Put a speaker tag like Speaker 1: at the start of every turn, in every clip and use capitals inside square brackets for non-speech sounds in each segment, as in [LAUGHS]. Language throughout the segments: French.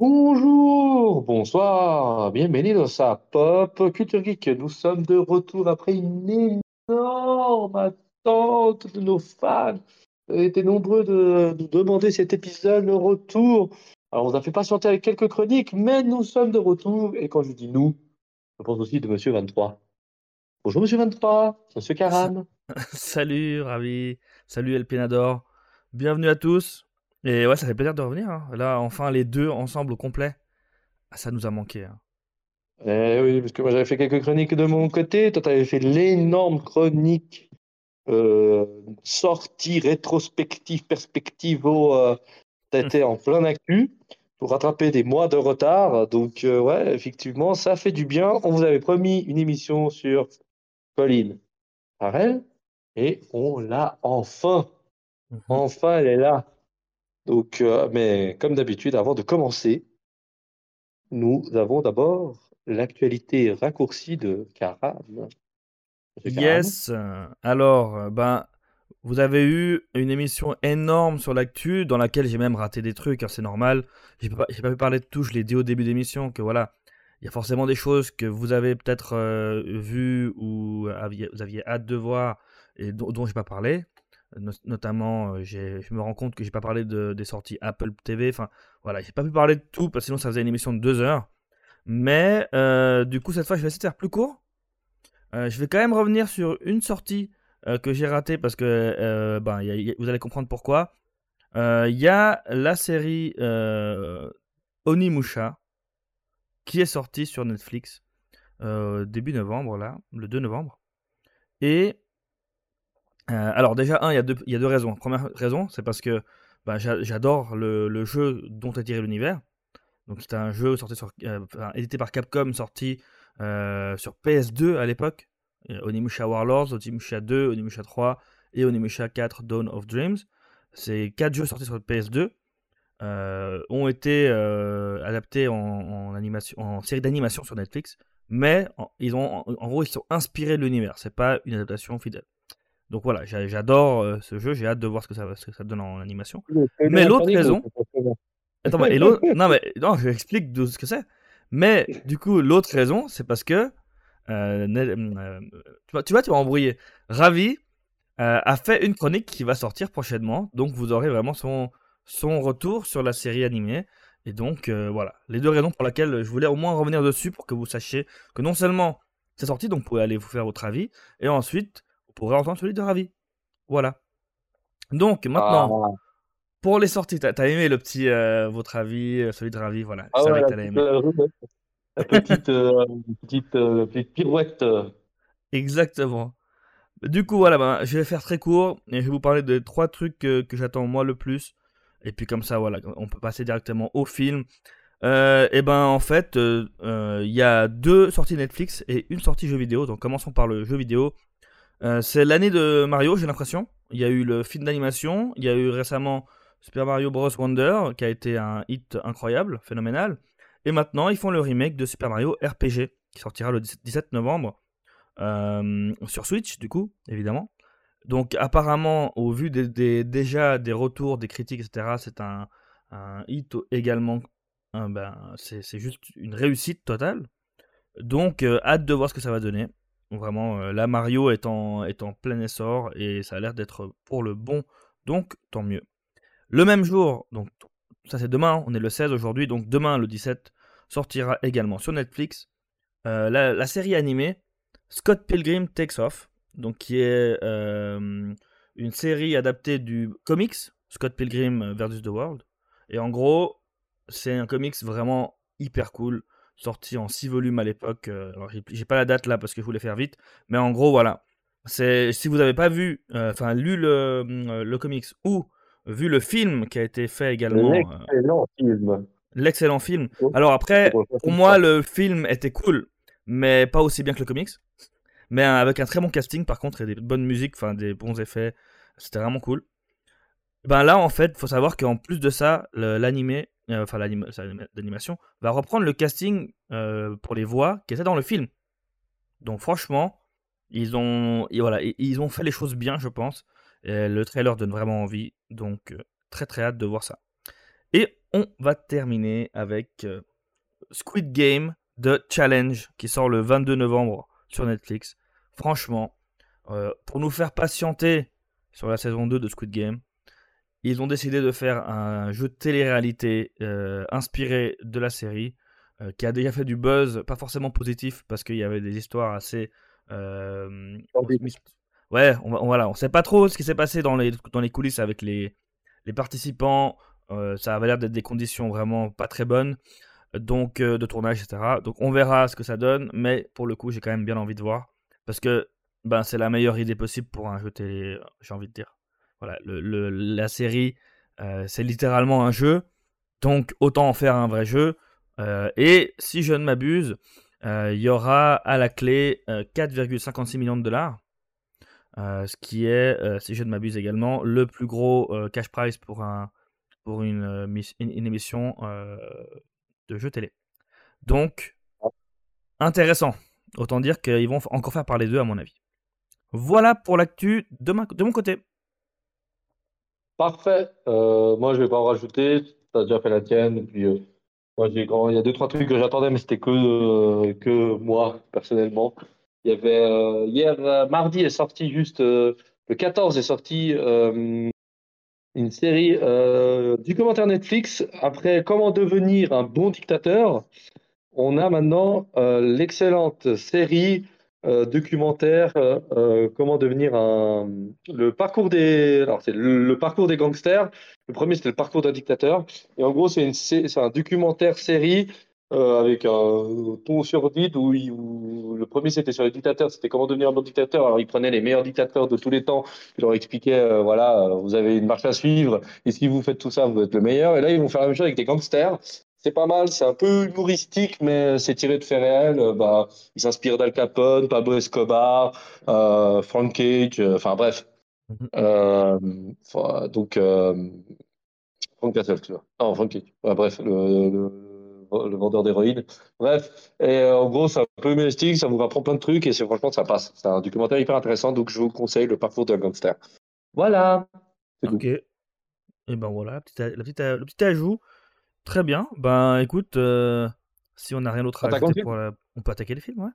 Speaker 1: Bonjour, bonsoir, bienvenidos a Pop Culture Geek. Nous sommes de retour après une énorme attente de nos fans. Ils étaient nombreux de nous demander cet épisode, le retour. Alors, on a fait patienter avec quelques chroniques, mais nous sommes de retour. Et quand je dis nous, je pense aussi de Monsieur 23. Bonjour Monsieur 23, Monsieur Karam. [LAUGHS]
Speaker 2: Salut, ravi. Salut El Penador. Bienvenue à tous. Et ouais, ça fait plaisir de revenir. hein. Là, enfin, les deux ensemble au complet. Ah, ça nous a manqué. hein.
Speaker 1: Eh oui, parce que moi j'avais fait quelques chroniques de mon côté. Toi, tu avais fait l'énorme chronique euh, sortie, rétrospective, perspectivo. Euh, T'étais en plein actu pour rattraper des mois de retard. Donc, euh, ouais, effectivement, ça fait du bien. On vous avait promis une émission sur Colin Farrell et on l'a enfin.
Speaker 2: Mhm.
Speaker 1: Enfin, elle est là. Donc, euh, mais comme d'habitude, avant de commencer, nous avons d'abord l'actualité raccourcie de Karam.
Speaker 2: Yes. Alors, euh, ben, vous avez eu une émission énorme sur l'actu dans laquelle j'ai même raté des trucs. hein, c'est normal. J'ai pas, pas pu parler de tout. Je l'ai dit au début d'émission que voilà, il y a forcément des choses que vous avez peut-être euh, vues ou aviez- vous aviez hâte de voir et dont, dont j'ai pas parlé. No- notamment, euh, je me rends compte que j'ai pas parlé de, des sorties Apple TV. Enfin, voilà, j'ai pas pu parler de tout parce que sinon ça faisait une émission de deux heures. Mais euh, du coup, cette fois, je vais essayer de faire plus court. Euh, je vais quand même revenir sur une sortie que j'ai ratée parce que ben, vous allez comprendre pourquoi. Il y a la série Onimusha qui est sortie sur Netflix début novembre, là, le 2 novembre. Et euh, alors déjà, un, il y, a deux- il y a deux raisons. Première raison, c'est parce que j'a- j'adore le, jeu dont est tiré l'univers. Donc c'était un jeu sorti sur, euh, édité par Capcom, sorti euh, sur PS2 à l'époque. Onimusha Warlords, Onimusha 2, Onimusha 3 et Onimusha 4 Dawn of Dreams. Ces quatre jeux sortis sur PS2 euh, ont été adaptés en série d'animation sur Netflix, mais en, ils ont, en, en gros, ils sont inspirés de l'univers. C'est pas une adaptation fidèle. Donc voilà, j'a- j'adore euh, ce jeu, j'ai hâte de voir ce que ça, ce que ça donne en animation. Mais l'autre raison- [LAUGHS] Attends, mais- et l'autre, non, mais [LAUGHS] non, je explique de ce que c'est. Mais du coup, l'autre raison, c'est parce que euh, euh, tu, vois, tu vas embrouiller. Ravi euh, a fait une chronique qui va sortir prochainement, donc vous aurez vraiment son son retour sur la série animée. Et donc voilà, les deux raisons pour lesquelles je voulais au moins revenir dessus pour que vous sachiez que non seulement c'est sorti, donc vous pouvez aller vous faire votre avis, et ensuite vous pourrez entendre celui de Ravi. Voilà. Donc maintenant.
Speaker 1: Ah,
Speaker 2: Pour les sorties, t'as as aimé le petit, euh, votre avis, euh, celui de Ravi, voilà.
Speaker 1: Ah ouais,
Speaker 2: que
Speaker 1: la
Speaker 2: t'allais
Speaker 1: petite, [LAUGHS]
Speaker 2: aimer.
Speaker 1: euh, la petite, euh, petite, euh, petite pirouette.
Speaker 2: Exactement. Du coup, voilà, ben, je vais faire très court et je vais vous parler de trois trucs que, que j'attends moi le plus. Et puis comme ça, voilà, on peut passer directement au film. Euh, et ben en fait, euh, euh, il y a deux sorties Netflix et une sortie jeu vidéo. Donc commençons par le jeu vidéo. Euh, c'est l'année de Mario, j'ai l'impression. Il y a eu le film d'animation, il y a eu récemment Super Mario Bros. Wonder, qui a été un hit incroyable, phénoménal. Et maintenant, ils font le remake de Super Mario RPG, qui sortira le 17 novembre euh, sur Switch, du coup, évidemment. Donc, apparemment, au vu des, déjà des retours, des critiques, etc., c'est un, hit également. euh, ben, c'est juste une réussite totale. Donc, hâte de voir ce que ça va donner. Vraiment, euh, là, Mario est en, plein essor et ça a l'air d'être pour le bon. Donc, tant mieux. Le même jour, donc ça c'est demain, on est le 16 aujourd'hui, donc demain le 17 sortira également sur Netflix euh, la, la série animée Scott Pilgrim Takes Off, donc qui est euh, une série adaptée du comics Scott Pilgrim vs. The World. Et en gros, c'est un comics vraiment hyper cool, sorti en 6 volumes à l'époque. euh, alors j'ai pas la date là parce que je voulais faire vite, mais en gros voilà. C'est si vous n'avez pas vu, euh, enfin lu le, euh, le comics ou vu le film qui a été fait également,
Speaker 1: L'excellent film.
Speaker 2: l'excellent film.
Speaker 1: Oh,
Speaker 2: Alors après,
Speaker 1: pour
Speaker 2: moi, le film était cool, mais pas aussi bien que le comics. Mais avec un très bon casting, par contre, et des bonnes musiques, enfin des bons effets, c'était vraiment cool. Ben là, en fait, faut savoir qu'en plus de ça, l'animé, enfin l'anima- ça, l'animation, va reprendre le casting euh, pour les voix qui étaient dans le film. Donc franchement, ils ont, voilà, ils- ont fait les choses bien, je pense. Le trailer donne vraiment envie, donc euh, très très hâte de voir ça. Et on va terminer avec euh, Squid Game The Challenge qui sort le 22 novembre sur Netflix. Franchement, euh, pour nous faire patienter sur la saison 2 de Squid Game, ils ont décidé de faire un jeu de télé-réalité euh, inspiré de la série qui a déjà fait du buzz, pas forcément positif parce qu'il y avait des histoires assez ouais, on, voilà, on sait pas trop ce qui s'est passé dans les, dans les coulisses avec les, les participants. Euh, ça avait l'air d'être des conditions vraiment pas très bonnes, donc euh, de tournage, etc. Donc on verra ce que ça donne, mais pour le coup, j'ai quand même bien envie de voir parce que ben c'est la meilleure idée possible pour un jeu télé, j'ai envie de dire. Voilà, la série, euh, c'est littéralement un jeu, donc autant en faire un vrai jeu. et si je ne m'abuse, il y aura à la clé 4,56 millions de dollars. ce qui est, si je ne m'abuse également, le plus gros cash prize pour un, pour une, euh, une, émission euh, de jeu télé. Donc, intéressant. Autant dire qu'ils vont encore faire parler d'eux, à mon avis. Voilà pour l'actu de, de mon côté.
Speaker 1: Parfait. Euh, moi, je vais pas en rajouter. Tu as déjà fait la tienne. puis, moi, j'ai il y a deux, trois trucs que j'attendais, mais c'était que, que moi, personnellement. Il y avait hier, mardi est sorti juste, le 14 est sorti une série euh, du commentaire Netflix. Après Comment devenir un bon dictateur, on a maintenant euh, l'excellente série euh, documentaire Comment devenir un le parcours des alors c'est le, parcours des gangsters. Le premier c'était le parcours d'un dictateur et en gros c'est une c'est un documentaire série euh, avec un ton sordide où, où le premier c'était sur les dictateurs, c'était comment devenir un bon dictateur. Alors il prenait les meilleurs dictateurs de tous les temps, il leur expliquait euh, voilà, euh, vous avez une marche à suivre et si vous faites tout ça, vous êtes le meilleur. Et là ils vont faire la même chose avec des gangsters. C'est pas mal, c'est un peu humoristique, mais c'est tiré de faits réels. bah, il s'inspire d'Al Capone, Pablo Escobar, Frank Cage, enfin bref. Mhm. donc Frank Castle, tu vois. Non, Frank Cage. bref, le le vendeur d'héroïne. Bref, et euh, en gros, c'est un peu humoristique, ça vous apprend plein de trucs et c'est franchement, ça passe. C'est un documentaire hyper intéressant, donc je vous conseille le parcours d'un gangster. Voilà.
Speaker 2: Ok. Et ben voilà, la petite, la petite, le petit ajout. Très bien. Ben écoute, euh, si on n'a rien d'autre à ajouter, pour on peut attaquer les films, ouais.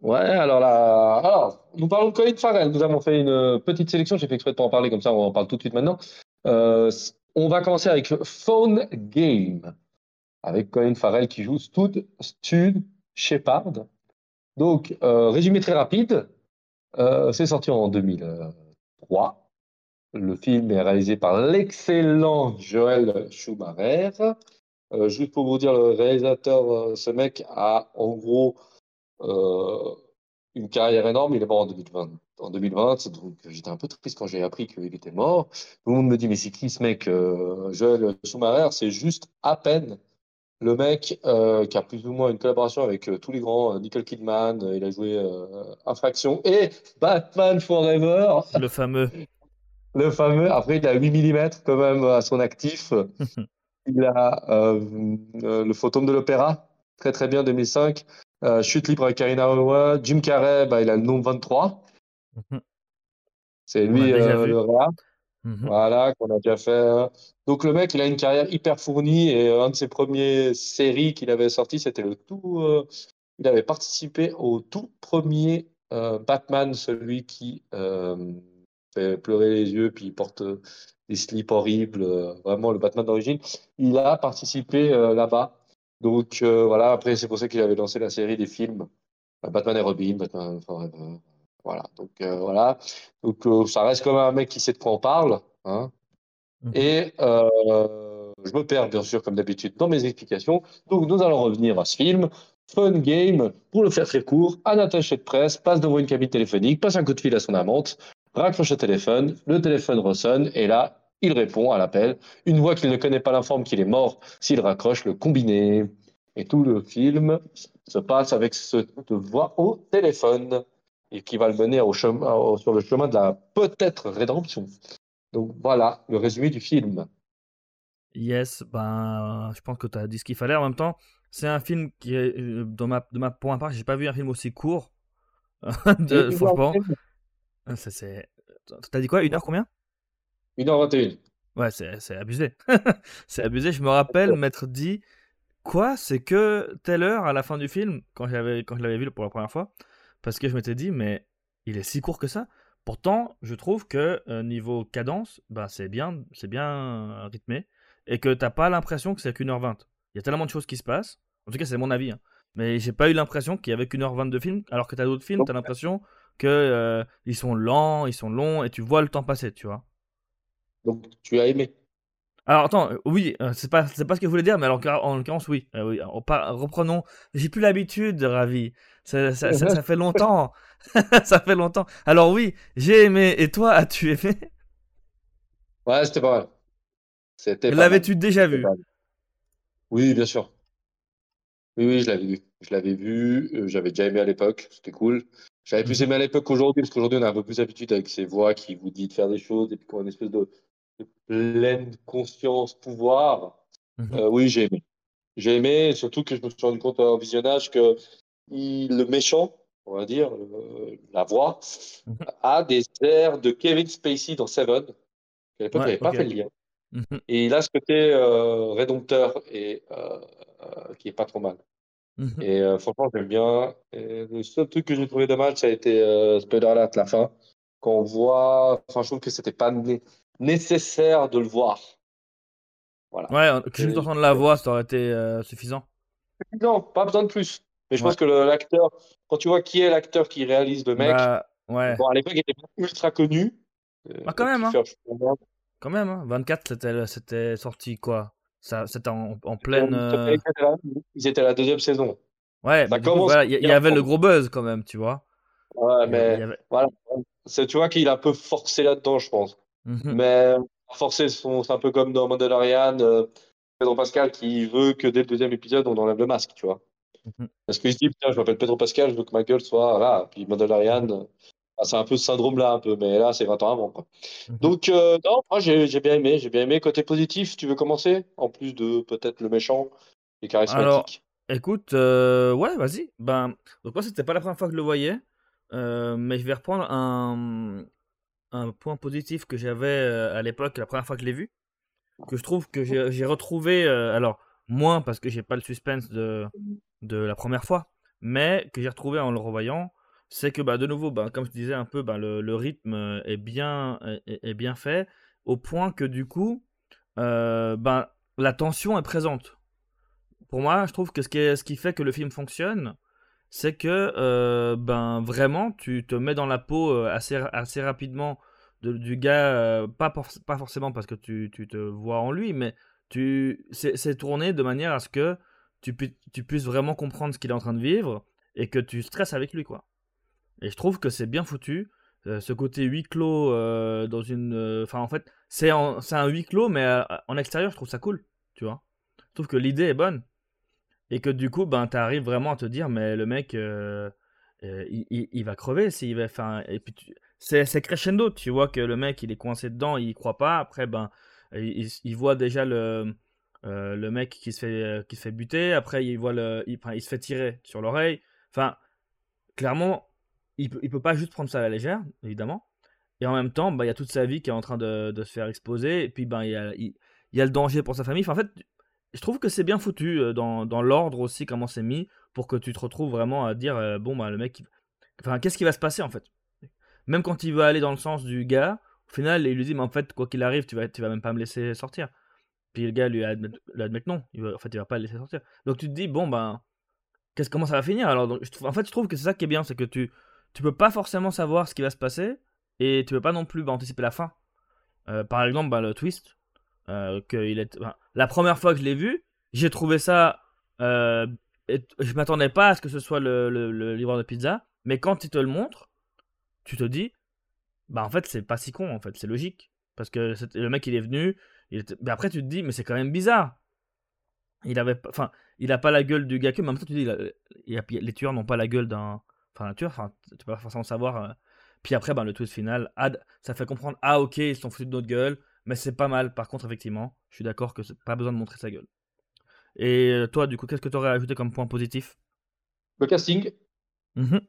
Speaker 1: Ouais, alors là, alors, nous parlons de Colin Farrell. Nous avons fait une petite sélection. J'ai fait exprès de pas en parler, comme ça, on en parle tout de suite maintenant. Euh, on va commencer avec Phone Game avec Colin Farrell qui joue Stud, Stud Shepard. Donc, euh, résumé très rapide, euh, c'est sorti en 2003. Le film est réalisé par l'excellent Joel Schumacher. Euh, juste pour vous dire, le réalisateur, ce mec a en gros une carrière énorme. Il est mort en 2020. En 2020 donc j'étais un peu triste quand j'ai appris qu'il était mort. Tout le monde me dit, mais c'est qui ce mec Joel Schumacher, c'est juste à peine le mec euh, qui a plus ou moins une collaboration avec euh, tous les grands, euh, Nicole Kidman, il a joué Infraction et Batman Forever.
Speaker 2: Le fameux.
Speaker 1: Le fameux. Après, il a 8 mm quand même à son actif. [LAUGHS] il a le Photome de l'Opéra, très très bien, 2005. Chute libre avec Karina Roy. Jim Carrey, bah, il a le nombre 23. Mhm. C'est lui le roi. Mmh voilà, qu'on a déjà fait. Hein. Donc le mec, il a une carrière hyper fournie et un de ses premiers séries qu'il avait sorti, c'était le tout. Euh, il avait participé au tout premier euh, Batman, celui qui euh, fait pleurer les yeux puis porte des slips horribles, vraiment le Batman d'origine. Il a participé là-bas. Donc voilà, après c'est pour ça qu'il avait lancé la série des films Batman et Robin, Batman Forever. Voilà, donc euh, voilà. Donc euh, ça reste comme un mec qui sait de quoi on parle. Hein. Mmh. Et euh, je me perds bien sûr comme d'habitude dans mes explications. Donc nous allons revenir à ce film. Fun game, pour le faire très court, un attaché de presse passe devant une cabine téléphonique, passe un coup de fil à son amante, raccroche le téléphone, le téléphone ressonne et là, il répond à l'appel. Une voix qu'il ne connaît pas l'informe qu'il est mort s'il raccroche le combiné. Et tout le film se passe avec cette voix au téléphone et qui va le mener au chemin, sur le chemin de la peut-être rédemption. Donc voilà le résumé du film.
Speaker 2: Yes, ben, je pense que tu as dit ce qu'il fallait. En même temps, c'est un film qui est, euh, dans ma, de ma, pour ma part, j'ai pas vu un film aussi court. [LAUGHS] de, franchement. Ça, c'est... T'as dit quoi? Une heure combien?
Speaker 1: Une heure 21.
Speaker 2: Ouais, c'est c'est abusé. [LAUGHS] c'est abusé. Je me rappelle m'être dit, quoi, c'est que telle heure à la fin du film, quand, j'avais, quand je l'avais vu pour la première fois, parce que je m'étais dit, mais il est si court que ça. Pourtant, je trouve que euh, niveau cadence, bah, c'est bien, c'est bien rythmé, et que t'as pas l'impression que c'est qu'une heure vingt. Il y a tellement de choses qui se passent. En tout cas, c'est mon avis. hein. Mais j'ai pas eu l'impression qu'il y avait qu'une heure vingt de film, alors que t'as d'autres films, t'as l'impression que euh, ils sont lents, ils sont longs, et tu vois le temps passer, tu vois.
Speaker 1: Donc, tu as aimé.
Speaker 2: Alors attends, euh, oui, euh, c'est pas, c'est pas ce que je voulais dire, mais alors, en l'occurrence, oui. Euh, oui par- reprenons. J'ai plus l'habitude, Ravi. Ça, ça, ça, ça fait longtemps. [LAUGHS] ça fait longtemps. Alors oui, j'ai aimé. Et toi, as-tu aimé?
Speaker 1: Ouais, c'était pas mal. C'était.
Speaker 2: L'avais-tu déjà vu?
Speaker 1: Oui, bien sûr. Oui, oui, je l'avais vu. Je l'avais vu. euh, j'avais déjà aimé à l'époque. C'était cool. J'avais plus aimé à l'époque qu'aujourd'hui, parce qu'aujourd'hui, on a un peu plus l'habitude avec ces voix qui vous dit de faire des choses et puis qu'on a une espèce de, de pleine conscience, pouvoir.
Speaker 2: Mhm.
Speaker 1: Euh, oui, j'ai aimé. J'ai aimé, surtout que je me suis rendu compte en visionnage que il- le méchant, on va dire, euh, la voix,
Speaker 2: Mhm.
Speaker 1: a des airs de Kevin Spacey dans Seven. À l'époque, il n'avait pas fait le lien.
Speaker 2: Mhm.
Speaker 1: Et il a ce côté euh, rédempteur et euh, qui est pas trop mal.
Speaker 2: Mhm.
Speaker 1: Et euh, franchement, j'aime bien. Et le seul truc que j'ai trouvé dommage, ça a été euh, spoiler alert, la fin. Quand on voit, enfin, je trouve que c'était pas né- nécessaire de le voir. Voilà.
Speaker 2: Ouais, que juste entendre la voix, ça aurait été euh, suffisant.
Speaker 1: Non, pas besoin de plus. Mais je
Speaker 2: Ouais.
Speaker 1: pense que le- l'acteur, quand tu vois qui est l'acteur qui réalise le mec,
Speaker 2: Bah, ouais.
Speaker 1: bon, à l'époque, il était ultra connu. Euh,
Speaker 2: Bah, quand même, hein. Quand même, hein. 24, c'était, c'était sorti quoi Ça, C'était en, en pleine. euh,
Speaker 1: Ils étaient à la deuxième saison.
Speaker 2: Ouais, voilà, il y, avait le gros buzz quand même, tu vois.
Speaker 1: Ouais, mais
Speaker 2: avait-
Speaker 1: voilà. C'est- Tu vois qu'il a un peu forcé là-dedans, je pense.
Speaker 2: Mhm.
Speaker 1: Mais forcé, son- c'est un peu comme dans Mandalorian, euh, Pedro Pascal qui veut que dès le deuxième épisode, on enlève le masque, tu vois.
Speaker 2: Mhm.
Speaker 1: Parce qu'il se dit, putain, je m'appelle Pedro Pascal, je veux que ma gueule soit là. Puis Mandalorian, c'est un peu ce syndrome-là, un peu, mais là, c'est 20 ans avant, quoi.
Speaker 2: Mhm.
Speaker 1: Donc, euh, non, moi, j'ai j'ai bien aimé, j'ai bien aimé. Côté positif, tu veux commencer? En plus de peut-être le méchant et
Speaker 2: Alors,
Speaker 1: charismatique.
Speaker 2: écoute, euh, ouais, vas-y. Ben, donc moi, c'était pas la première fois que je le voyais, euh, mais je vais reprendre un, un point positif que j'avais à l'époque, la première fois que je l'ai vu, que je trouve que j'ai retrouvé, alors, moins parce que j'ai pas le suspense de, de la première fois, mais que j'ai retrouvé en le revoyant, c'est que, bah, de nouveau, bah, comme je disais un peu, bah, le, le rythme euh, est bien, est, est bien fait, au point que du coup, euh, ben, la tension est présente. Pour moi, je trouve que ce qui, ce qui fait que le film fonctionne, c'est que euh, ben vraiment tu te mets dans la peau euh, assez, assez rapidement de- du gars, euh, pas, pas forcément parce que tu, tu te vois en lui, mais tu c'est tourné de manière à ce que tu, pu- tu puisses vraiment comprendre ce qu'il est en train de vivre et que tu stresses avec lui quoi. Et je trouve que c'est bien foutu. euh, ce côté huis clos euh, dans une. euh, Enfin, en fait, c'est un huis clos, mais en extérieur, je trouve ça cool. Tu vois Je trouve que l'idée est bonne. Et que du coup, ben, t'arrives vraiment à te dire, mais le mec, il, va crever s'il va faire. Et puis, c'est crescendo. Tu vois que le mec, il est coincé dedans, il y croit pas. Après, ben, il, voit déjà le, le mec qui se, fait, qui se fait buter. Après, il voit le. Enfin, il se fait tirer sur l'oreille. Enfin, clairement, il peut, il peut pas juste prendre ça à la légère, évidemment. Et en même temps, bah, il y a toute sa vie qui est en train de, de se faire exposer. Et puis, ben, il y a, il, y a le danger pour sa famille. Enfin, en fait, je trouve que c'est bien foutu euh, dans, dans l'ordre aussi, comment c'est mis, pour que tu te retrouves vraiment à dire, euh, bon, bah, le mec, enfin, qu'est-ce qui va se passer en fait? Même quand il veut aller dans le sens du gars, au final, il lui dit, mais en fait, quoi qu'il arrive, tu vas, tu vas même pas me laisser sortir. Puis le gars lui admet, lui que non, il en fait, il va pas le laisser sortir. Donc tu te dis, bon, ben, qu'est-ce, comment ça va finir alors? En fait, je trouve que c'est ça qui est bien, c'est que tu, tu peux pas forcément savoir ce qui va se passer, et tu peux pas non plus bah, anticiper la fin. Euh, par exemple, bah, le twist, euh, que il est, enfin, la première fois que je l'ai vu, j'ai trouvé ça. euh, et- je m'attendais pas à ce que ce soit le, le, livreur de pizza, mais quand il te le montre, tu te dis, bah en fait c'est pas si con en fait, c'est logique parce que le mec il est venu, il était- mais après tu te dis mais c'est quand même bizarre. Il avait, enfin il a pas la gueule du gars que, mais en même temps tu te dis les tueurs n'ont pas la gueule d'un, enfin tueur, enfin tu peux pas forcément savoir. euh. Puis après ben, le twist final, ah, ça fait comprendre ah ok ils se sont foutus de notre gueule, mais c'est pas mal. Par contre effectivement, je suis d'accord que c'est pas besoin de montrer sa gueule. Et euh, toi, du coup, qu'est-ce que tu aurais ajouté comme point positif?
Speaker 1: Le casting,
Speaker 2: Mhm.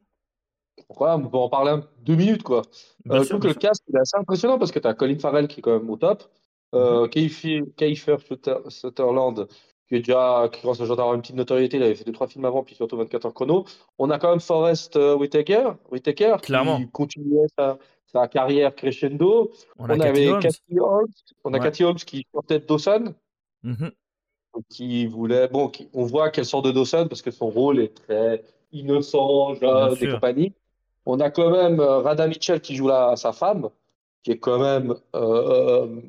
Speaker 1: voilà, on peut en parler un- deux minutes, quoi. Euh, je trouve que le cast il est assez impressionnant parce que tu as Colin Farrell qui est quand même au top. Euh, Kiefer Sutter- Sutherland, qui est déjà, qui commence à avoir une petite notoriété, il avait fait deux trois films avant, puis surtout 24 heures chrono. On a quand même Forrest euh, Whitaker, Whitaker
Speaker 2: Clairement.
Speaker 1: qui continuait sa, sa carrière crescendo.
Speaker 2: On a
Speaker 1: On avait
Speaker 2: Holmes.
Speaker 1: Cathy Holmes, on a
Speaker 2: Ouais.
Speaker 1: Cathy Holmes qui sortait de Dawson,
Speaker 2: Mhm.
Speaker 1: qui voulait, bon, qui- on voit qu'elle sort de Dawson parce que son rôle est très innocent, jeune et compagnie. On a quand même euh, Rada Mitchell qui joue la, sa femme, qui est quand même euh,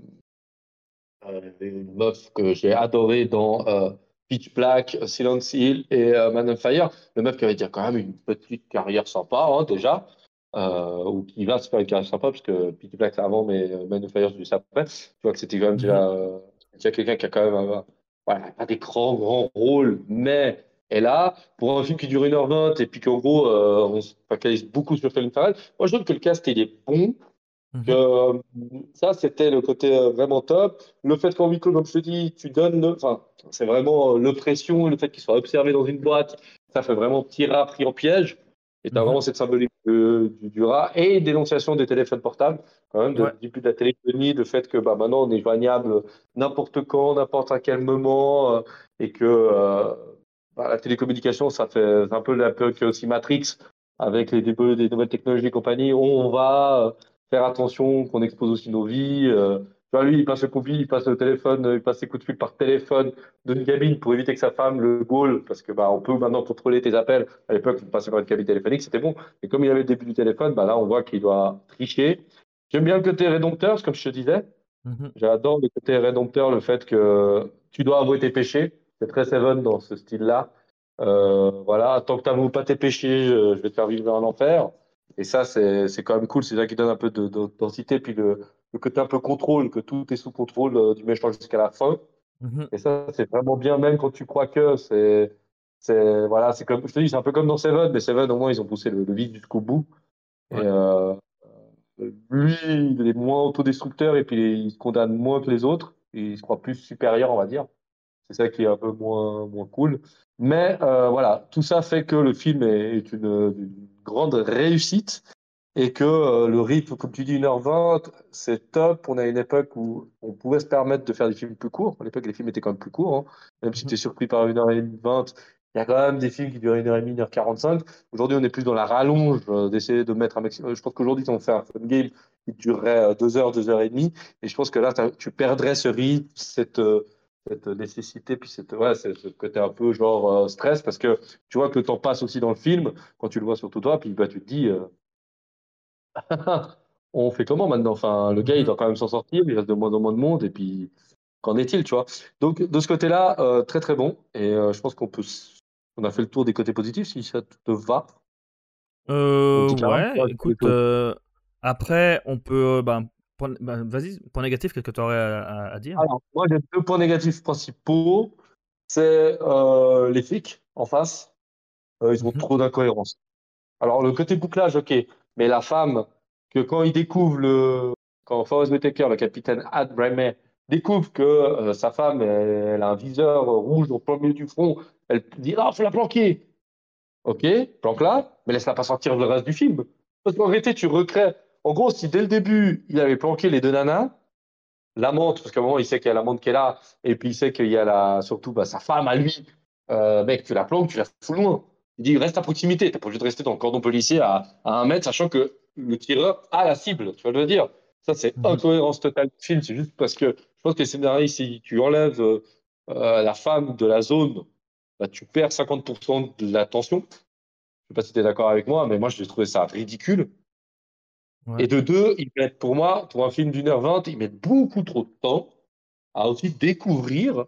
Speaker 1: une meuf que j'ai adorée dans euh, Pitch Black, Silence Hill et euh, Man on Fire. Le meuf qui avait déjà quand même une petite carrière sympa hein, déjà, euh, ou qui va se faire une carrière sympa parce que Pitch Black c'est avant, mais euh, Man on Fire c'est juste après. Tu vois que c'était quand même
Speaker 2: Mhm.
Speaker 1: déjà euh, déjà quelqu'un qui a quand même euh, voilà, pas des grands grands rôles, mais est là pour un film qui dure 1h20 et puis qu'en gros euh, on se focalise beaucoup sur Colin Farrell. Moi je trouve que le cast il est bon. Euh, ça, c'était le côté euh, vraiment top. Le fait qu'en huis clos, comme je te dis, tu donnes, le- enfin, c'est vraiment euh, l'oppression, le fait qu'il soit observé dans une boîte, ça fait vraiment petit rat pris en piège. Et tu as
Speaker 2: Mhm.
Speaker 1: vraiment cette symbolique de- du, du rat et dénonciation des téléphones portables, quand même, de-
Speaker 2: Ouais.
Speaker 1: du but de la téléphonie, le fait que bah, maintenant on est joignable n'importe quand, n'importe à quel moment, euh, et que euh, bah, la télécommunication, ça fait un peu la que aussi Matrix, avec les débuts des nouvelles technologies et compagnie, on va faire attention qu'on expose aussi nos vies. euh. tu vois, lui, il passe le coup de fil, il passe le téléphone, euh, il passe ses coups de fil par téléphone d'une cabine pour éviter que sa femme le gaule, parce que bah, on peut maintenant contrôler tes appels. À l'époque, il passait par une cabine téléphonique, c'était bon. Et comme il avait le début du téléphone, bah, là, on voit qu'il doit tricher. J'aime bien le côté rédempteur, comme je te disais.
Speaker 2: Mhm.
Speaker 1: J'adore le côté rédempteur, le fait que tu dois avouer tes péchés. C'est très Seven dans ce style-là. Euh, voilà, tant que tu n'avoues pas tes péchés, je vais te faire vivre un enfer. Et ça, c'est quand même cool. C'est ça qui donne un peu de, de- densité. Puis le, le côté un peu contrôle, que tout est sous contrôle euh, du méchant jusqu'à la fin.
Speaker 2: Mhm.
Speaker 1: Et ça, c'est vraiment bien, même quand tu crois que c'est. c'est- Voilà, c'est comme, je te dis, c'est un peu comme dans Seven, mais Seven, au moins, ils ont poussé le, le vice jusqu'au bout.
Speaker 2: Ouais.
Speaker 1: Et euh, lui, il est moins autodestructeur et puis il se condamne moins que les autres. Il se croit plus supérieur, on va dire. C'est ça qui est un peu moins, moins cool. Mais euh, voilà, tout ça fait que le film est, est une, une grande réussite et que euh, le rythme, comme tu dis, 1h20, c'est top. On a une époque où on pouvait se permettre de faire des films plus courts. À l'époque, les films étaient quand même plus courts. hein. Même si
Speaker 2: Mhm.
Speaker 1: tu es surpris par 1h20, il y a quand même des films qui durent 1h30, 1h45. Aujourd'hui, on est plus dans la rallonge euh, d'essayer de mettre un maximum. Je pense qu'aujourd'hui, si on fait un fun game, il durerait 2 heures, 2 heures et demie. Et je pense que là, tu perdrais ce rythme, cette, euh, cette nécessité, puis cette, ouais, c'est- ce côté un peu genre euh, stress, parce que tu vois que le temps passe aussi dans le film, quand tu le vois surtout toi, puis bah, tu te dis, euh, [LAUGHS] on fait comment maintenant? Enfin, le gars, il
Speaker 2: Mhm.
Speaker 1: doit quand même s'en sortir, il reste de moins en moins de monde, et puis qu'en est-il, tu vois? Donc, de ce côté-là, euh, très très bon, et je pense qu'on peut, on a fait le tour des côtés positifs, si ça te va.
Speaker 2: Ouais, écoute, après, on peut. Ben, point- ben, vas-y, point négatif, qu'est-ce que tu aurais à, dire?
Speaker 1: Alors, moi, j'ai deux points négatifs principaux. C'est euh, les flics en face. Euh, ils ont
Speaker 2: Mhm.
Speaker 1: trop d'incohérences. Alors, le côté bouclage, ok. Mais la femme, que quand il découvre le. Quand Forrest Whitaker, le capitaine Ad Bremey, découvre que euh, sa femme, elle, elle a un viseur rouge au plein milieu du front, elle dit Ah, faut la planquer. Ok, planque-la, mais laisse-la pas sortir le reste du film. Parce qu'en réalité, tu recrées. En gros, si dès le début, il avait planqué les deux nanas, l'amante, parce qu'à un moment, il sait qu'il y a l'amante qui est là, et puis il sait qu'il y a la, surtout bah, sa femme à lui. Euh, mec, tu la planques, tu la fous loin. Il dit, reste à proximité. T'as pas obligé de rester dans le cordon policier à, à un mètre, sachant que le tireur a la cible. Tu vois le dire Ça, c'est
Speaker 2: Mhm.
Speaker 1: incohérence totale du film. C'est juste parce que je pense que les scénaristes, si tu enlèves euh, euh, la femme de la zone, bah, tu perds 50% de la tension. Je sais pas si tu es d'accord avec moi, mais moi, j'ai trouvé ça ridicule.
Speaker 2: Ouais.
Speaker 1: Et de deux, ils mettent, pour moi, pour un film d'une heure vingt, ils mettent beaucoup trop de temps à aussi découvrir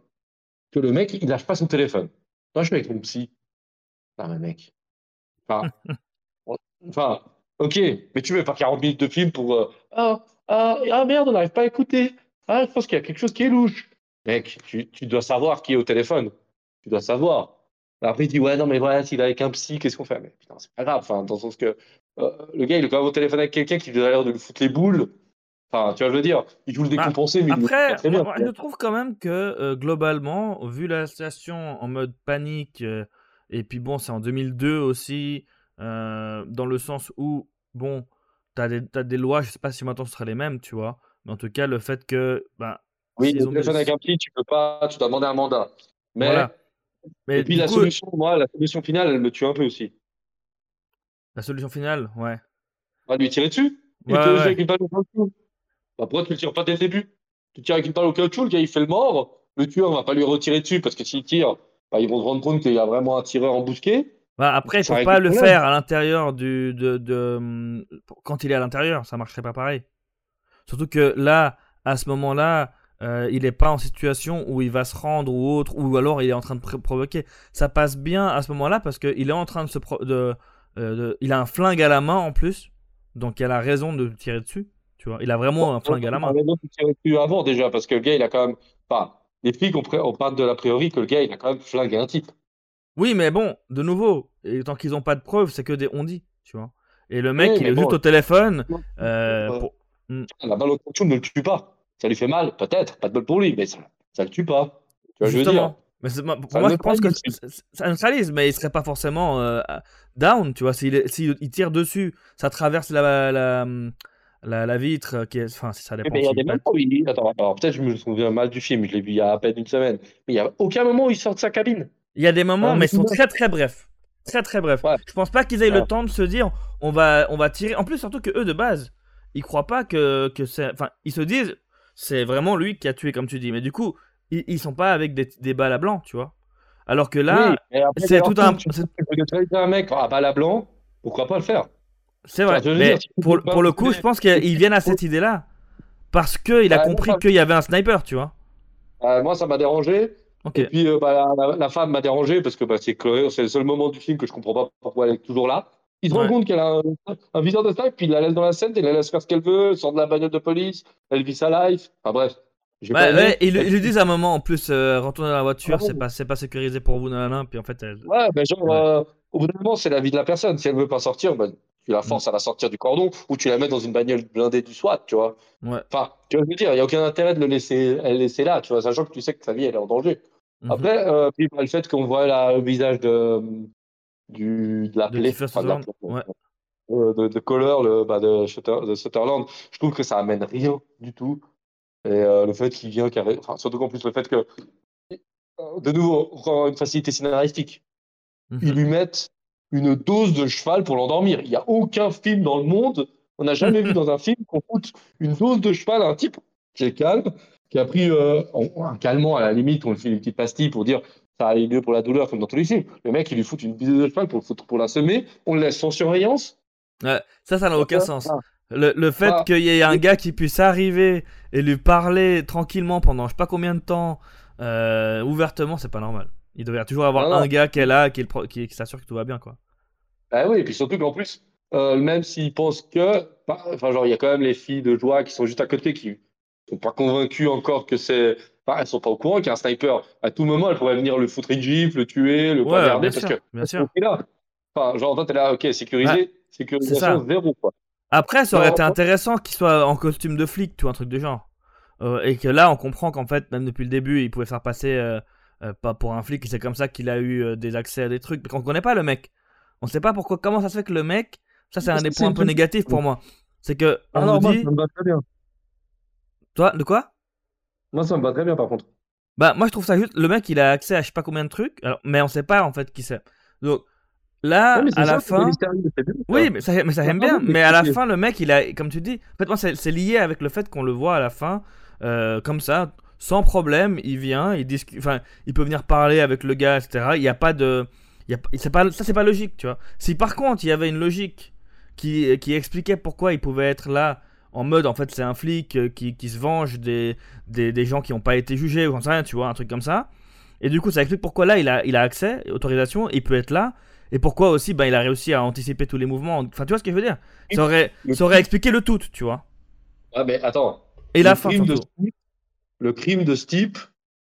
Speaker 1: que le mec, il lâche pas son téléphone. Moi, je suis avec mon psy. Non, mais mec. [LAUGHS] Enfin, ok, mais tu mets pas 40 minutes de film pour. euh, ah, ah, ah, merde, on n'arrive pas à écouter. Ah, je pense qu'il y a quelque chose qui est louche. Mec, tu, tu dois savoir qui est au téléphone. Tu dois savoir. Après, il dit, ouais, non, mais voilà, s'il est avec un psy, qu'est-ce qu'on fait? Mais putain, c'est pas grave. Enfin, dans le sens que euh, le gars, il est quand même au téléphone avec quelqu'un qui lui a l'air de lui foutre les boules. Enfin, tu vois, je veux dire, il joue le
Speaker 2: Bah,
Speaker 1: décompensé, mais il
Speaker 2: Après,
Speaker 1: très
Speaker 2: moi,
Speaker 1: bien.
Speaker 2: moi, je trouve quand même que euh, globalement, vu la situation en mode panique, euh, et puis bon, c'est en 2002 aussi, euh, dans le sens où, bon, t'as des, t'as des lois, je sais pas si maintenant ce sera les mêmes, tu vois, mais en tout cas, le fait que, ben,
Speaker 1: Oui,
Speaker 2: s'ils
Speaker 1: le téléphone avec un psy, tu peux pas, tu dois demander un mandat. Mais,
Speaker 2: Voilà. Mais
Speaker 1: et puis la
Speaker 2: coup,
Speaker 1: solution, moi, la solution finale, elle me tue un peu aussi.
Speaker 2: la solution finale, ouais.
Speaker 1: On va lui tirer dessus.
Speaker 2: Ouais,
Speaker 1: avec une balle au caoutchouc? Bah, pourquoi tu le tires pas dès le début? Tu tires avec une balle au caoutchouc, le gars il fait le mort. Le tueur va pas lui retirer dessus parce que s'il tire, bah, ils vont se rendre compte qu'il y a vraiment un tireur embusqué.
Speaker 2: Bah, après, il faut pas
Speaker 1: le
Speaker 2: faire à l'intérieur du de, de hum, quand il est à l'intérieur, ça marcherait pas pareil. Surtout que là, à ce moment-là, euh, il est pas en situation où il va se rendre ou autre, ou alors il est en train de pr- provoquer. Ça passe bien à ce moment-là parce qu'il est en train de se de, euh, de- il a un flingue à la main en plus, donc il a la raison de tirer dessus. Tu vois, il a vraiment un flingue à la main.
Speaker 1: On aurait dû tirer dessus avant déjà parce que le gars il a quand même. Enfin, les flics on, on part de l'a priori que le gars il a quand même flingué un type.
Speaker 2: Oui, mais bon, de nouveau, et tant qu'ils ont pas de preuves, c'est que des on dit, tu vois. Et le mec,
Speaker 1: Oui,
Speaker 2: il est
Speaker 1: bon.
Speaker 2: juste au téléphone. Euh, pour-
Speaker 1: La balle au ne le tue pas. Ça lui fait mal, peut-être, pas de bol pour lui, mais ça, ça le tue pas. Tu vois, ce que je veux dire?
Speaker 2: Justement. Mais pour
Speaker 1: Ça
Speaker 2: moi, je pense que ça neutralise, mais il serait pas forcément euh, down, tu vois. S'il il tire dessus, ça traverse la, la, la, la vitre, qui est, enfin, si ça
Speaker 1: Eh
Speaker 2: dépend.
Speaker 1: ben, il y a des moments où il... Attends, alors peut-être je me souviens mal du film, je l'ai vu il y a à peine une semaine. Mais il y a aucun moment où il sort de sa cabine.
Speaker 2: Il y a des moments,
Speaker 1: Ah,
Speaker 2: mais ils sont
Speaker 1: mais-
Speaker 2: très très brefs. Très très brefs.
Speaker 1: Ouais.
Speaker 2: Je pense pas qu'ils aient le
Speaker 1: Ouais.
Speaker 2: temps de se dire, on va, on va tirer. En plus, surtout que eux, de base, ils croient pas que, que c'est. Enfin, ils se disent, c'est vraiment lui qui a tué, comme tu dis. Mais du coup, ils, ils sont pas avec des, des balles à blanc, tu vois. Alors que là,
Speaker 1: Oui,
Speaker 2: c'est tout un-
Speaker 1: Tu peux un mec à balle à blanc, pourquoi pas le faire?
Speaker 2: C'est vrai,
Speaker 1: Enfin,
Speaker 2: mais
Speaker 1: dire, si tu
Speaker 2: pour, pour le coup, je pense qu'ils viennent à cette idée-là parce qu'il a
Speaker 1: Bah,
Speaker 2: compris qu'il y avait un sniper, tu vois.
Speaker 1: Euh, Moi, ça m'a dérangé.
Speaker 2: Ok.
Speaker 1: Et puis, euh, bah, la, femme m'a dérangé parce que bah, c'est que- c'est le seul moment du film que je comprends pas pourquoi elle est toujours là. Il se rend compte qu'elle a un, un viseur de snipe, puis il la laisse dans la scène, il la laisse faire ce qu'elle veut, sort de la bagnole de police, elle vit sa life. Enfin bref.
Speaker 2: Ouais,
Speaker 1: pas
Speaker 2: ouais, ils, ils lui disent à un moment en plus, euh, retournez dans la voiture,
Speaker 1: Ah bon
Speaker 2: c'est pas, pas sécurisé pour vous, nanana, puis en fait, elle-
Speaker 1: Ouais, ben genre, euh, au bout d'un moment, c'est la vie de la personne. Si elle veut pas sortir, ben, tu la forces à la sortir du cordon ou tu la mets dans une bagnole blindée du SWAT, tu vois.
Speaker 2: Ouais.
Speaker 1: Enfin, tu vois ce que je veux dire, il n'y a aucun intérêt de le laisser, elle laisser là, tu vois, sachant que tu sais que sa vie, elle est en danger.
Speaker 2: Mhm.
Speaker 1: Après, euh, puis, bah, le fait qu'on voit là, le visage de, du, de la plaie, de, euh, de, de le, bah, de, Shutter- de Sutherland, je trouve que ça amène rien du tout. Et euh, le fait qu'il vient carré, enfin, surtout qu'en plus, le fait que, euh, de nouveau, une facilité scénaristique,
Speaker 2: Mhm.
Speaker 1: ils lui mettent une dose de cheval pour l'endormir. Il n'y a aucun film dans le monde, on n'a jamais vu [LAUGHS] dans un film qu'on foute une dose de cheval à un type qui est calme, qui a pris euh, un calmant à la limite, on lui fait une petite pastille pour dire ça allait mieux pour la douleur, comme dans tous les films. Le mec, il lui fout une dose de cheval pour, pour la semer, on le laisse sans surveillance.
Speaker 2: Ouais, ça, ça n'a aucun sens.
Speaker 1: Ah.
Speaker 2: Le, le fait
Speaker 1: Ah.
Speaker 2: qu'il y ait un gars qui puisse arriver et lui parler tranquillement pendant je sais pas combien de temps, euh, ouvertement, c'est pas normal. Il devrait toujours avoir un gars qui est là, qui, s'assure que tout va bien, quoi.
Speaker 1: Ah oui, et puis surtout qu'en plus, euh, même s'ils pensent que, bah, enfin, genre, il y a quand même les filles de joie qui sont juste à côté qui sont pas convaincues encore que c'est, enfin, elles sont pas au courant qu'il y a un sniper. À tout moment, elles pourraient venir le foutre une gifle, le tuer, le
Speaker 2: Ouais,
Speaker 1: poignarder,
Speaker 2: bien
Speaker 1: parce
Speaker 2: sûr,
Speaker 1: que
Speaker 2: bien sûr.
Speaker 1: là. Enfin, genre, toi, t'es là, ok, sécurisé, sécurisation zéro, quoi.
Speaker 2: Après, ça aurait
Speaker 1: Non,
Speaker 2: été intéressant qu'il soit en costume de flic, tu vois, un truc de genre. Euh, et que là, on comprend qu'en fait, même depuis le début, il pouvait faire passer euh, euh, pas pour un flic, et c'est comme ça qu'il a eu euh, des accès à des trucs. Mais qu'on connaît pas le mec. On sait pas pourquoi, comment ça se fait que le mec, ça c'est un
Speaker 1: Parce
Speaker 2: des points un peu négatifs pour moi. C'est que on
Speaker 1: Ah non,
Speaker 2: nous
Speaker 1: moi,
Speaker 2: dit,
Speaker 1: ça me va très bien.
Speaker 2: toi, de quoi?
Speaker 1: Moi, ça me va très bien, par contre.
Speaker 2: Bah moi je trouve ça juste, le mec il a accès à je sais pas combien de trucs, alors, mais on sait pas en fait qui c'est. Donc là,
Speaker 1: Ouais,
Speaker 2: à
Speaker 1: ça,
Speaker 2: la fin, oui, mais ça, mais ça j'aime bien.
Speaker 1: mais
Speaker 2: à la fin, le mec, il a, comme tu dis, en fait, moi, c'est c'est lié avec le fait qu'on le voit à la fin, euh, comme ça, sans problème, il vient, il discute, enfin, il peut venir parler avec le gars, etc. Il n'y a pas de, il y a, pas, ça c'est pas logique, tu vois. Si par contre il y avait une logique qui, qui expliquait pourquoi il pouvait être là en mode, en fait, c'est un flic euh, qui, qui se venge des, des, des gens qui n'ont pas été jugés ou j'en sais rien, tu vois, un truc comme ça. Et du coup, ça explique pourquoi là, il a, il a accès, autorisation, il peut être là. Et pourquoi aussi, ben, il a réussi à anticiper tous les mouvements. Enfin, tu vois ce que je veux dire? Ça aurait,
Speaker 1: Le-
Speaker 2: ça aurait expliqué le tout, tu vois.
Speaker 1: Ah, mais attends.
Speaker 2: Et la fin,
Speaker 1: de le crime de ce type,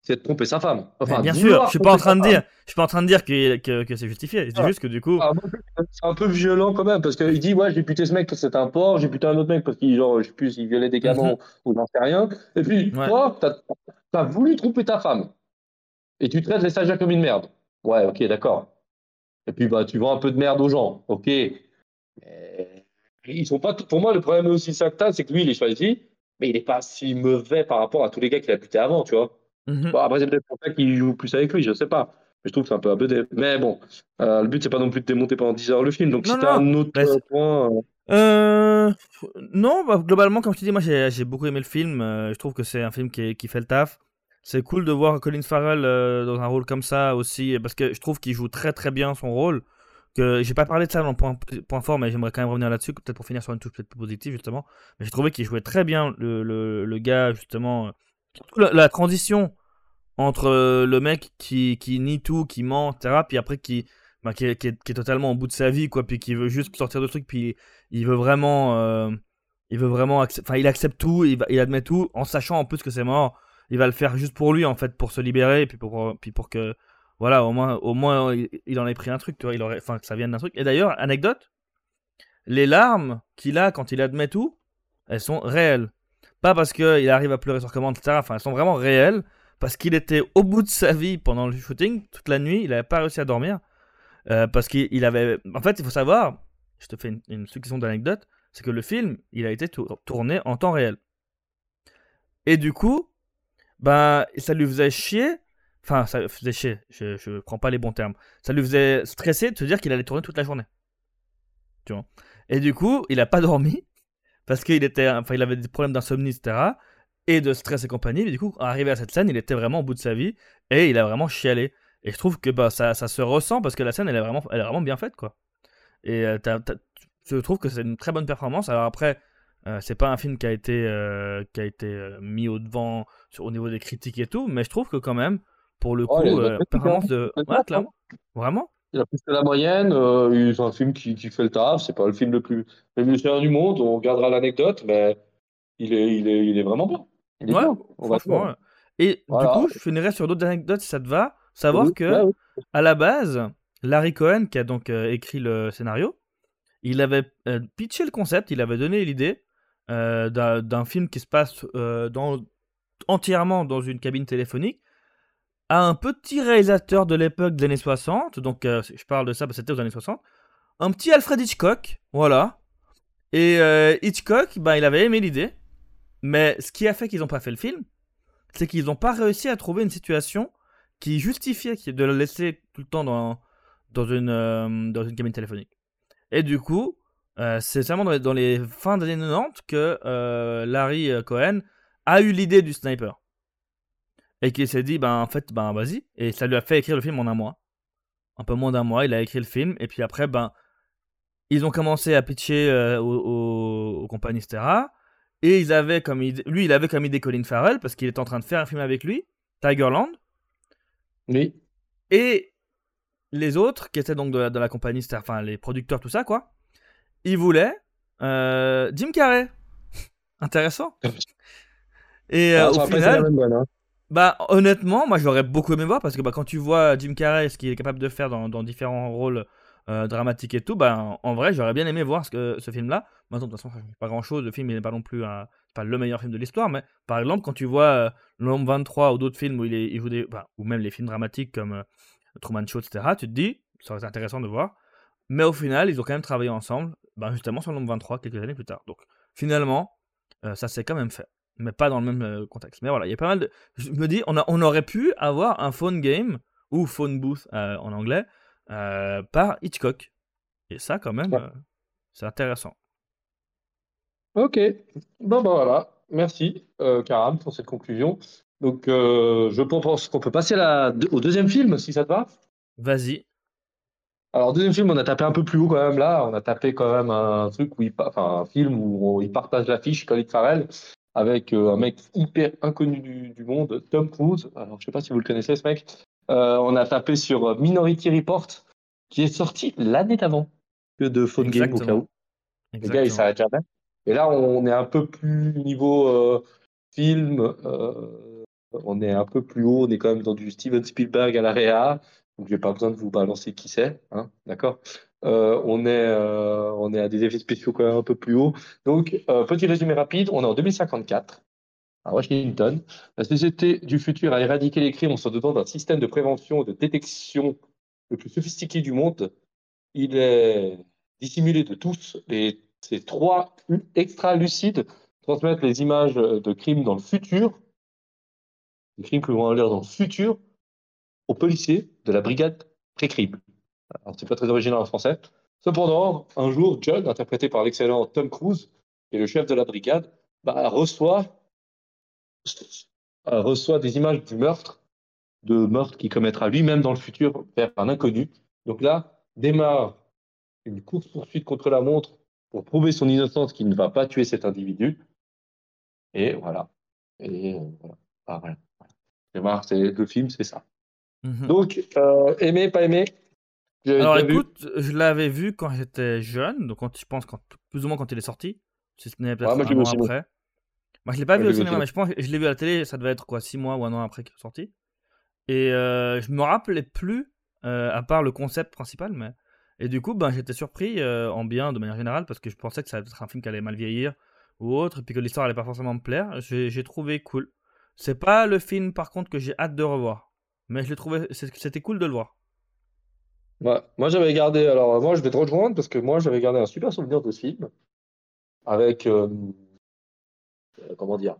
Speaker 1: c'est de tromper sa femme. Enfin,
Speaker 2: bien sûr, je suis pas en train de dire, je suis pas en train de dire que, que, que c'est justifié. C'est
Speaker 1: Ah.
Speaker 2: juste que du coup,
Speaker 1: Ah, c'est un peu violent quand même, parce qu'il dit Ouais, j'ai buté ce mec parce que c'était un porc, j'ai buté un autre mec parce qu'il, genre, je sais plus, il violait des gamins ou j'en sais rien. Et puis,
Speaker 2: Mhm. Ouais.
Speaker 1: toi, t'as as voulu tromper ta femme. Et tu traites les stagiaires comme une merde. Ouais, ok, d'accord. Et puis, bah, tu vends un peu de merde aux gens. Ok. Mais ils sont pas. Pour moi, le problème aussi, ça que c'est que lui, il est choisi. mais il n'est pas si mauvais par rapport à tous les gars qu'il a buté avant, tu vois.
Speaker 2: Mhm.
Speaker 1: Bon, après, c'est peut-être pour ça qu'il joue plus avec lui, je sais pas. Mais je trouve que c'est un peu abusé. Mais bon, euh, le but, c'est pas non plus de démonter pendant 10 heures le film. Donc,
Speaker 2: Non,
Speaker 1: si t'as un autre euh, point. euh,
Speaker 2: Euh, non, bah, globalement, comme je te dis, moi j'ai beaucoup aimé le film. euh, je trouve que c'est un film qui, est- qui fait le taf. C'est cool de voir Colin Farrell dans un rôle comme ça aussi, parce que je trouve qu'il joue très très bien son rôle. Que j'ai pas parlé de ça dans le point, point fort, mais j'aimerais quand même revenir là-dessus, peut-être pour finir sur une touche peut-être plus positive justement. Mais j'ai trouvé qu'il jouait très bien le, le, le gars justement. La, la transition entre euh, le mec qui, qui nie tout, qui ment, etc. Puis après qui, bah, qui, est, totalement au bout de sa vie, quoi. Puis qui veut juste sortir de trucs, puis il veut vraiment, euh, il veut vraiment, enfin, il accepte tout, il, admet tout, en sachant en plus que c'est mort. Il va le faire juste pour lui, en fait, pour se libérer, puis pour, puis pour que, voilà, au moins, au moins, il, il en ait pris un truc, tu vois, il aurait, enfin, que ça vienne d'un truc. Et d'ailleurs, anecdote, les larmes qu'il a quand il admet tout, elles sont réelles. Pas parce qu'il arrive à pleurer sur commande, etc. Enfin, elles sont vraiment réelles, parce qu'il était au bout de sa vie pendant le shooting, toute la nuit, il n'avait pas réussi à dormir. Euh, parce qu'il il avait. En fait, il faut savoir, je te fais une, une succession d'anecdotes, c'est que le film, il a été tour- tourné en temps réel. Et du coup, bah, ça lui faisait chier. Enfin, ça lui faisait chier, je, je prends pas les bons termes. Ça lui faisait stresser de se dire qu'il allait tourner toute la journée. Tu vois. Et du coup, il a pas [LAUGHS] dormi parce qu'il était, enfin, il avait des problèmes d'insomnie, etc. Et de stress et compagnie. Mais du coup, arrivé à cette scène, il était vraiment au bout de sa vie et il a vraiment chialé. Et je trouve que bah, ça, ça se ressent parce que la scène, elle est vraiment, elle est vraiment bien faite, quoi. Et euh, je trouve que c'est une très bonne performance. Alors après, euh, c'est pas un film qui a été, euh, qui a été euh, mis au devant sur, au niveau des critiques et tout, mais je trouve que quand même, pour le
Speaker 1: Oh,
Speaker 2: coup, euh,
Speaker 1: critiques,
Speaker 2: performance de, ouais, clairement, vraiment.
Speaker 1: Il a plus que la moyenne. euh, c'est un film qui, qui fait le taf. C'est pas le film le plus révolutionnaire du monde. On regardera l'anecdote, mais il est, il, est, il est vraiment bien. Il est
Speaker 2: Ouais,
Speaker 1: bien. On va
Speaker 2: franchement. Et
Speaker 1: Voilà.
Speaker 2: du coup, je finirai sur d'autres anecdotes si ça te va. Savoir
Speaker 1: Oui,
Speaker 2: que,
Speaker 1: ouais, oui.
Speaker 2: à la base, Larry Cohen, qui a donc euh, écrit le scénario, il avait euh, pitché le concept, il avait donné l'idée euh, d'un d'un film qui se passe euh, dans, entièrement dans une cabine téléphonique à un petit réalisateur de l'époque des années 60. Donc, euh, je parle de ça parce que c'était aux années 60. Un petit Alfred Hitchcock, voilà. Et euh, Hitchcock, ben, il avait aimé l'idée. Mais ce qui a fait qu'ils n'ont pas fait le film, c'est qu'ils n'ont pas réussi à trouver une situation qui justifiait de le laisser tout le temps dans, dans, une, euh, dans une cabine téléphonique. Et du coup, c'est seulement dans les, fins des années 90 que Larry Cohen a eu l'idée du sniper. Et qu'il s'est dit, ben en fait, ben vas-y. Et ça lui a fait écrire le film en un mois. Un peu moins d'un mois, il a écrit le film. Et puis après, ben, ils ont commencé à pitcher euh, aux, aux- aux compagnies, etc. Et ils avaient comme idée, lui, il avait comme idée Colin Farrell parce qu'il était en train de faire un film avec lui, Tigerland.
Speaker 1: Oui.
Speaker 2: Et les autres, qui étaient donc de la, de la compagnie, enfin les producteurs, tout ça, quoi, ils voulaient euh, Jim Carrey. [LAUGHS] Intéressant. [LAUGHS] Et euh,
Speaker 1: Ah,
Speaker 2: au final,
Speaker 1: bonne, hein.
Speaker 2: Bah honnêtement, moi j'aurais beaucoup aimé voir parce que bah, quand tu vois Jim Carrey, ce qu'il est capable de faire dans, différents rôles euh, dramatiques et tout, bah en, vrai j'aurais bien aimé voir ce, film-là. Maintenant de toute façon pas grand-chose, le film il n'est pas non plus le meilleur film de l'histoire, mais par exemple quand tu vois euh, L'Homme 23 ou d'autres films où il, est, joue des, enfin, ou même les films dramatiques comme euh, Truman Show, etc., tu te dis, ça aurait été intéressant de voir. Mais au final, ils ont quand même travaillé ensemble, bah, justement sur L'Homme 23 quelques années plus tard. Donc finalement, euh, ça s'est quand même fait mais pas dans le même euh, contexte. Mais voilà, il y a pas mal de. Je me dis, on, a, on aurait pu avoir un phone game, ou phone booth euh, en anglais, euh, par Hitchcock. Et ça, quand même,
Speaker 1: Ouais.
Speaker 2: euh, c'est intéressant.
Speaker 1: Ok. Bon, ben voilà. Merci, Karam, pour cette conclusion. Donc, je pense qu'on peut passer la- au deuxième film, si ça te va.
Speaker 2: Vas-y.
Speaker 1: Alors, deuxième film, on a tapé un peu plus haut quand même là. On a tapé quand même un truc où il, enfin, un film où il partage l'affiche, Colin Farrell, avec euh, un mec hyper inconnu du, du monde, Tom Cruise. Alors, je sais pas si vous le connaissez, ce mec. Euh, on a tapé sur euh, Minority Report, qui est sorti l'année d'avant que de Phone Game au cas
Speaker 2: Exactement.
Speaker 1: où. Le gars, il s'arrête jamais. Et là, on est un peu plus niveau film. on est un peu plus haut. On est quand même dans du Steven Spielberg à la réa. Donc, j'ai pas besoin de vous balancer qui c'est. Hein, D'accord? Euh, on, est, euh, on est à des effets spéciaux quand même un peu plus haut. Donc, euh, petit résumé rapide. On est en 2054 à Washington. La société du futur a éradiqué les crimes en se dotant d'un système de prévention et de détection le plus sophistiqué du monde. Il est dissimulé de tous et c'est trois extra lucides transmettre les images de crimes dans le futur, des crimes que vont avoir dans le futur, aux policiers de la brigade pré-crime. Alors, c'est pas très original en français. Cependant, un jour, John, interprété par l'excellent Tom Cruise, qui est le chef de la brigade, bah, reçoit, euh, reçoit des images du meurtre, de meurtre qu'il commettra lui-même dans le futur vers un inconnu. Donc là, démarre une course-poursuite contre la montre pour prouver son innocence qu'il ne va pas tuer cet individu. Et voilà. Et euh, voilà. Ah, voilà. C'est, le film, c'est ça. Mhm. Donc, euh, aimé, pas aimé?
Speaker 2: Alors écoute, je l'avais vu quand j'étais jeune, donc quand, je pense quand, plus ou moins quand il est sorti. Si ce n'est peut-être un an après. Moi, je l'ai pas vu au cinéma, mais je pense je l'ai vu à la télé, ça devait être quoi, 6 mois ou un an après qu'il est sorti. Et euh, je me rappelais plus, euh, à part le concept principal, mais. Et du coup, ben, j'étais surpris euh, en bien de manière générale parce que je pensais que ça allait être un film qui allait mal vieillir ou autre, et puis que l'histoire allait pas forcément me plaire. J'ai trouvé cool. C'est pas le film par contre que j'ai hâte de revoir, mais je l'ai trouvé, c'était cool de le voir.
Speaker 1: Ouais. Moi j'avais gardé, alors moi je vais te rejoindre parce que moi j'avais gardé un super souvenir de ce film avec, euh, euh, comment dire,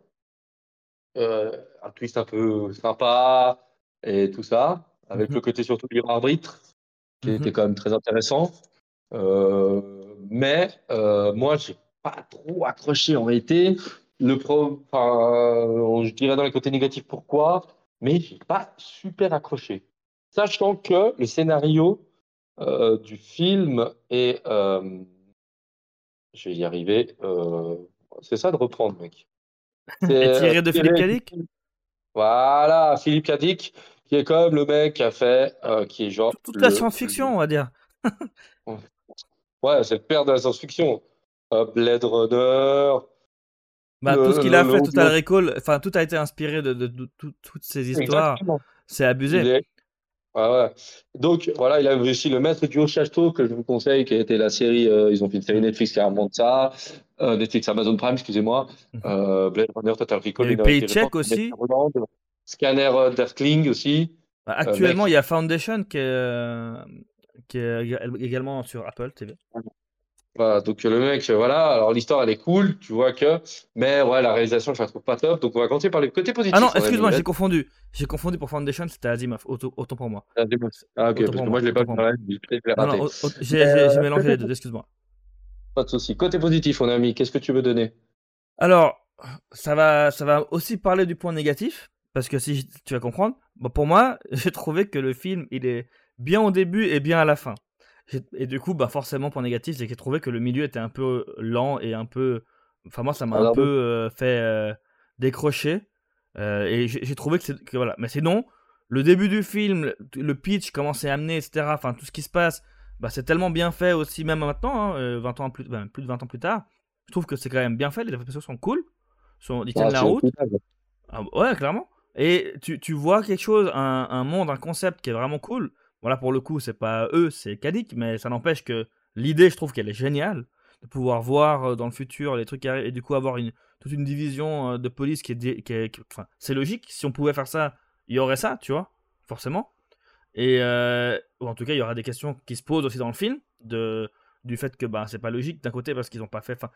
Speaker 1: un twist un peu sympa et tout ça, avec mhm. le côté surtout libre arbitre qui était mhm. quand même très intéressant. Euh, mais euh, moi, j'ai pas trop accroché en réalité. Le pro, je dirais dans les côtés négatifs pourquoi, mais j'ai pas super accroché. Sachant que le scénario euh, du film est, euh, je vais y arriver, euh, c'est ça de reprendre, mec. [LAUGHS]
Speaker 2: C'est tiré de Philippe Cadic.
Speaker 1: Voilà, Philippe Cadic qui est comme le mec qui a fait, qui est genre.
Speaker 2: Toute la science-fiction, on va dire. [LAUGHS]
Speaker 1: ouais, c'est le père de la science-fiction. Blade Runner.
Speaker 2: Bah, tout ce qu'il a fait, Total Recall, enfin, tout a été inspiré de, de, toutes ces histoires. C'est abusé.
Speaker 1: Ouais. Donc, voilà, il a aussi Le Maître du Haut Château, que je vous conseille, qui a été la série. Euh, ils ont fait une série Netflix qui remonte ça. Netflix, Amazon Prime, excusez-moi. Mhm. Blade Runner, Total Recall.
Speaker 2: Il y a Paycheck aussi.
Speaker 1: Scanner euh, d'Earthling aussi.
Speaker 2: Bah, euh, actuellement, il y a Foundation qui est, euh, qui est également sur Apple TV.
Speaker 1: Voilà, donc le mec, voilà, alors l'histoire elle est cool, tu vois que, mais ouais, la réalisation je la trouve pas top, donc on va continuer par les côtés positifs.
Speaker 2: Ah non, excuse-moi, j'ai confondu, j'ai confondu pour Foundation, c'était Asimov, autant, autant pour moi.
Speaker 1: Ah ok, parce que moi je l'ai pas vu,
Speaker 2: j'ai mélangé les deux, excuse-moi. [LAUGHS]
Speaker 1: Pas de souci. Côté positif, mon ami, qu'est-ce que tu veux donner?
Speaker 2: Alors, ça va, ça va aussi parler du point négatif, parce que si tu vas comprendre, pour moi, [LAUGHS] j'ai trouvé que le film, il est bien au début et bien à la fin. Et du coup, bah forcément, point négatif, c'est que j'ai trouvé que le milieu était un peu lent et un peu. Enfin, moi, ça m'a un peu euh, fait euh, décrocher. Euh, et j'ai trouvé que c'est. Voilà. Mais sinon, le début du film, le pitch, comment c'est amené, etc. Enfin, tout ce qui se passe, bah, c'est tellement bien fait aussi, même maintenant, 20 hein, ans plus, ben, plus de 20 ans plus tard. Je trouve que c'est quand même bien fait. Les effets sont cool. Sont, ils tiennent la route. Ah, ouais, clairement. Et tu, tu vois quelque chose, un, un, monde, un concept qui est vraiment cool. Voilà, pour le coup, c'est pas eux, c'est Kadik, mais ça n'empêche que l'idée, je trouve qu'elle est géniale. De pouvoir voir euh, dans le futur les trucs qui arrivent et du coup avoir une, toute une division euh, de police qui est. Qui est enfin, c'est logique. Si on pouvait faire ça, il y aurait ça, tu vois, forcément. Et euh, ou en tout cas, il y aura des questions qui se posent aussi dans le film de, du fait que bah, c'est pas logique d'un côté parce qu'ils n'ont pas fait. Enfin,